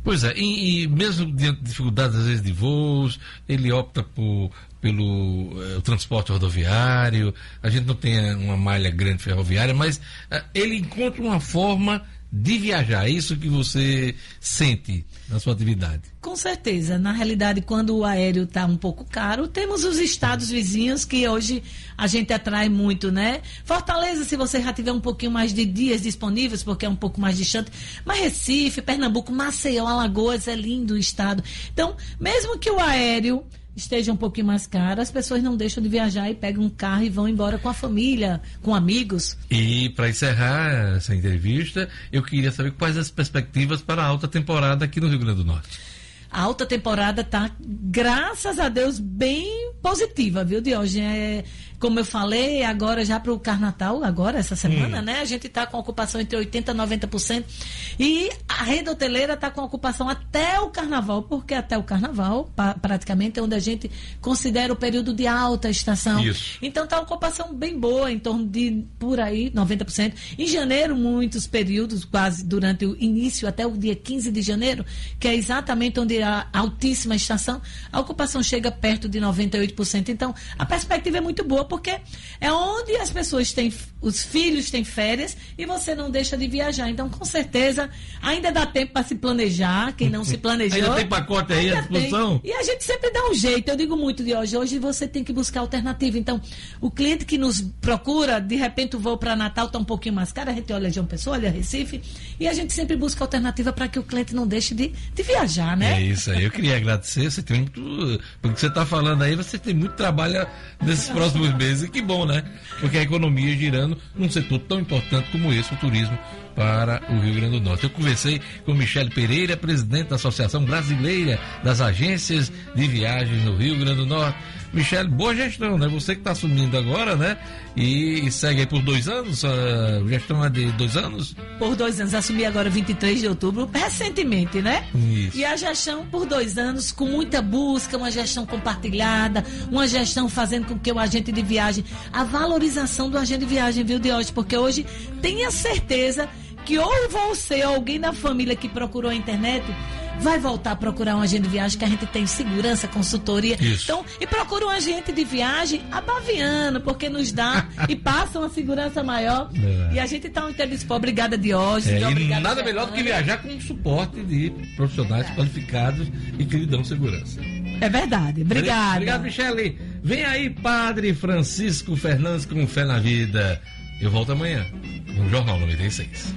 Pois é, e, e mesmo diante de dificuldades, às vezes, de voos, ele opta por, pelo eh, transporte rodoviário, a gente não tem eh, uma malha grande ferroviária, mas eh, ele encontra uma forma de viajar. É isso que você sente na sua atividade. Com certeza. Na realidade, quando o aéreo está um pouco caro, temos os estados vizinhos que hoje a gente atrai muito, né? Fortaleza, se você já tiver um pouquinho mais de dias disponíveis, porque é um pouco mais distante. Mas Recife, Pernambuco, Maceió, Alagoas, é lindo o estado. Então, mesmo que o aéreo esteja um pouquinho mais caro, as pessoas não deixam de viajar e pegam um carro e vão embora com a família, com amigos. E para encerrar essa entrevista, eu queria saber quais as perspectivas para a alta temporada aqui no Rio Grande do Norte. A alta temporada tá, graças a Deus, bem positiva, viu, Diogo? É, como eu falei, agora já para o Carnatal, agora, essa semana, Hum. né? A gente está com ocupação entre 80% e 90%. E a rede hoteleira está com ocupação até o Carnaval, porque até o Carnaval, pa- praticamente, é onde a gente considera o período de alta estação. Isso. Então está ocupação bem boa, em torno de, por aí, 90%. Em janeiro, muitos períodos, quase durante o início, até o dia 15 de janeiro, que é exatamente onde a altíssima estação, a ocupação chega perto de 98%. Então, a perspectiva é muito boa, porque é onde as pessoas têm, os filhos têm férias e você não deixa de viajar. Então, com certeza, ainda dá tempo para se planejar, quem não se *laughs* planejou. Ainda tem pacote aí à tem. disposição? E a gente sempre dá um jeito. Eu digo muito de hoje. Hoje você tem que buscar alternativa. Então, o cliente que nos procura, de repente o voo para Natal está um pouquinho mais caro, a gente olha João Pessoa, olha Recife, e a gente sempre busca alternativa para que o cliente não deixe de, de viajar, né? É isso aí. Eu queria agradecer. Você tem muito. Porque você está falando aí, você tem muito trabalho nesses *laughs* próximos meses. E que bom, né? Porque a economia girando num setor tão importante como esse, o turismo, para o Rio Grande do Norte. Eu conversei com Michele Pereira, presidente da Associação Brasileira das Agências de Viagens no Rio Grande do Norte. Michele, boa gestão, né? Você que está assumindo agora, né? E, e segue aí por dois anos. A gestão é de dois anos? Por dois anos, assumi agora 23 de outubro, recentemente, né? Isso. E a gestão por dois anos, com muita busca, uma gestão compartilhada, uma gestão fazendo com que o agente de viagem, a valorização do agente de viagem, viu, de hoje? Porque hoje tenha certeza que ou você ou alguém da família que procurou a internet vai voltar a procurar um agente de viagem que a gente tem segurança, consultoria. Isso. Então, e procura um agente de viagem abaviano, porque nos dá *laughs* e passa uma segurança maior. É. E a gente está muito disposto. Obrigada, Diógenes. É, obrigada, nada melhor do que viajar com um suporte de profissionais qualificados e que lhe dão segurança. É verdade. Obrigada. Obrigado, Michele. Vem aí, Padre Francisco Fernandes com Fé na Vida. Eu volto amanhã no Jornal 96.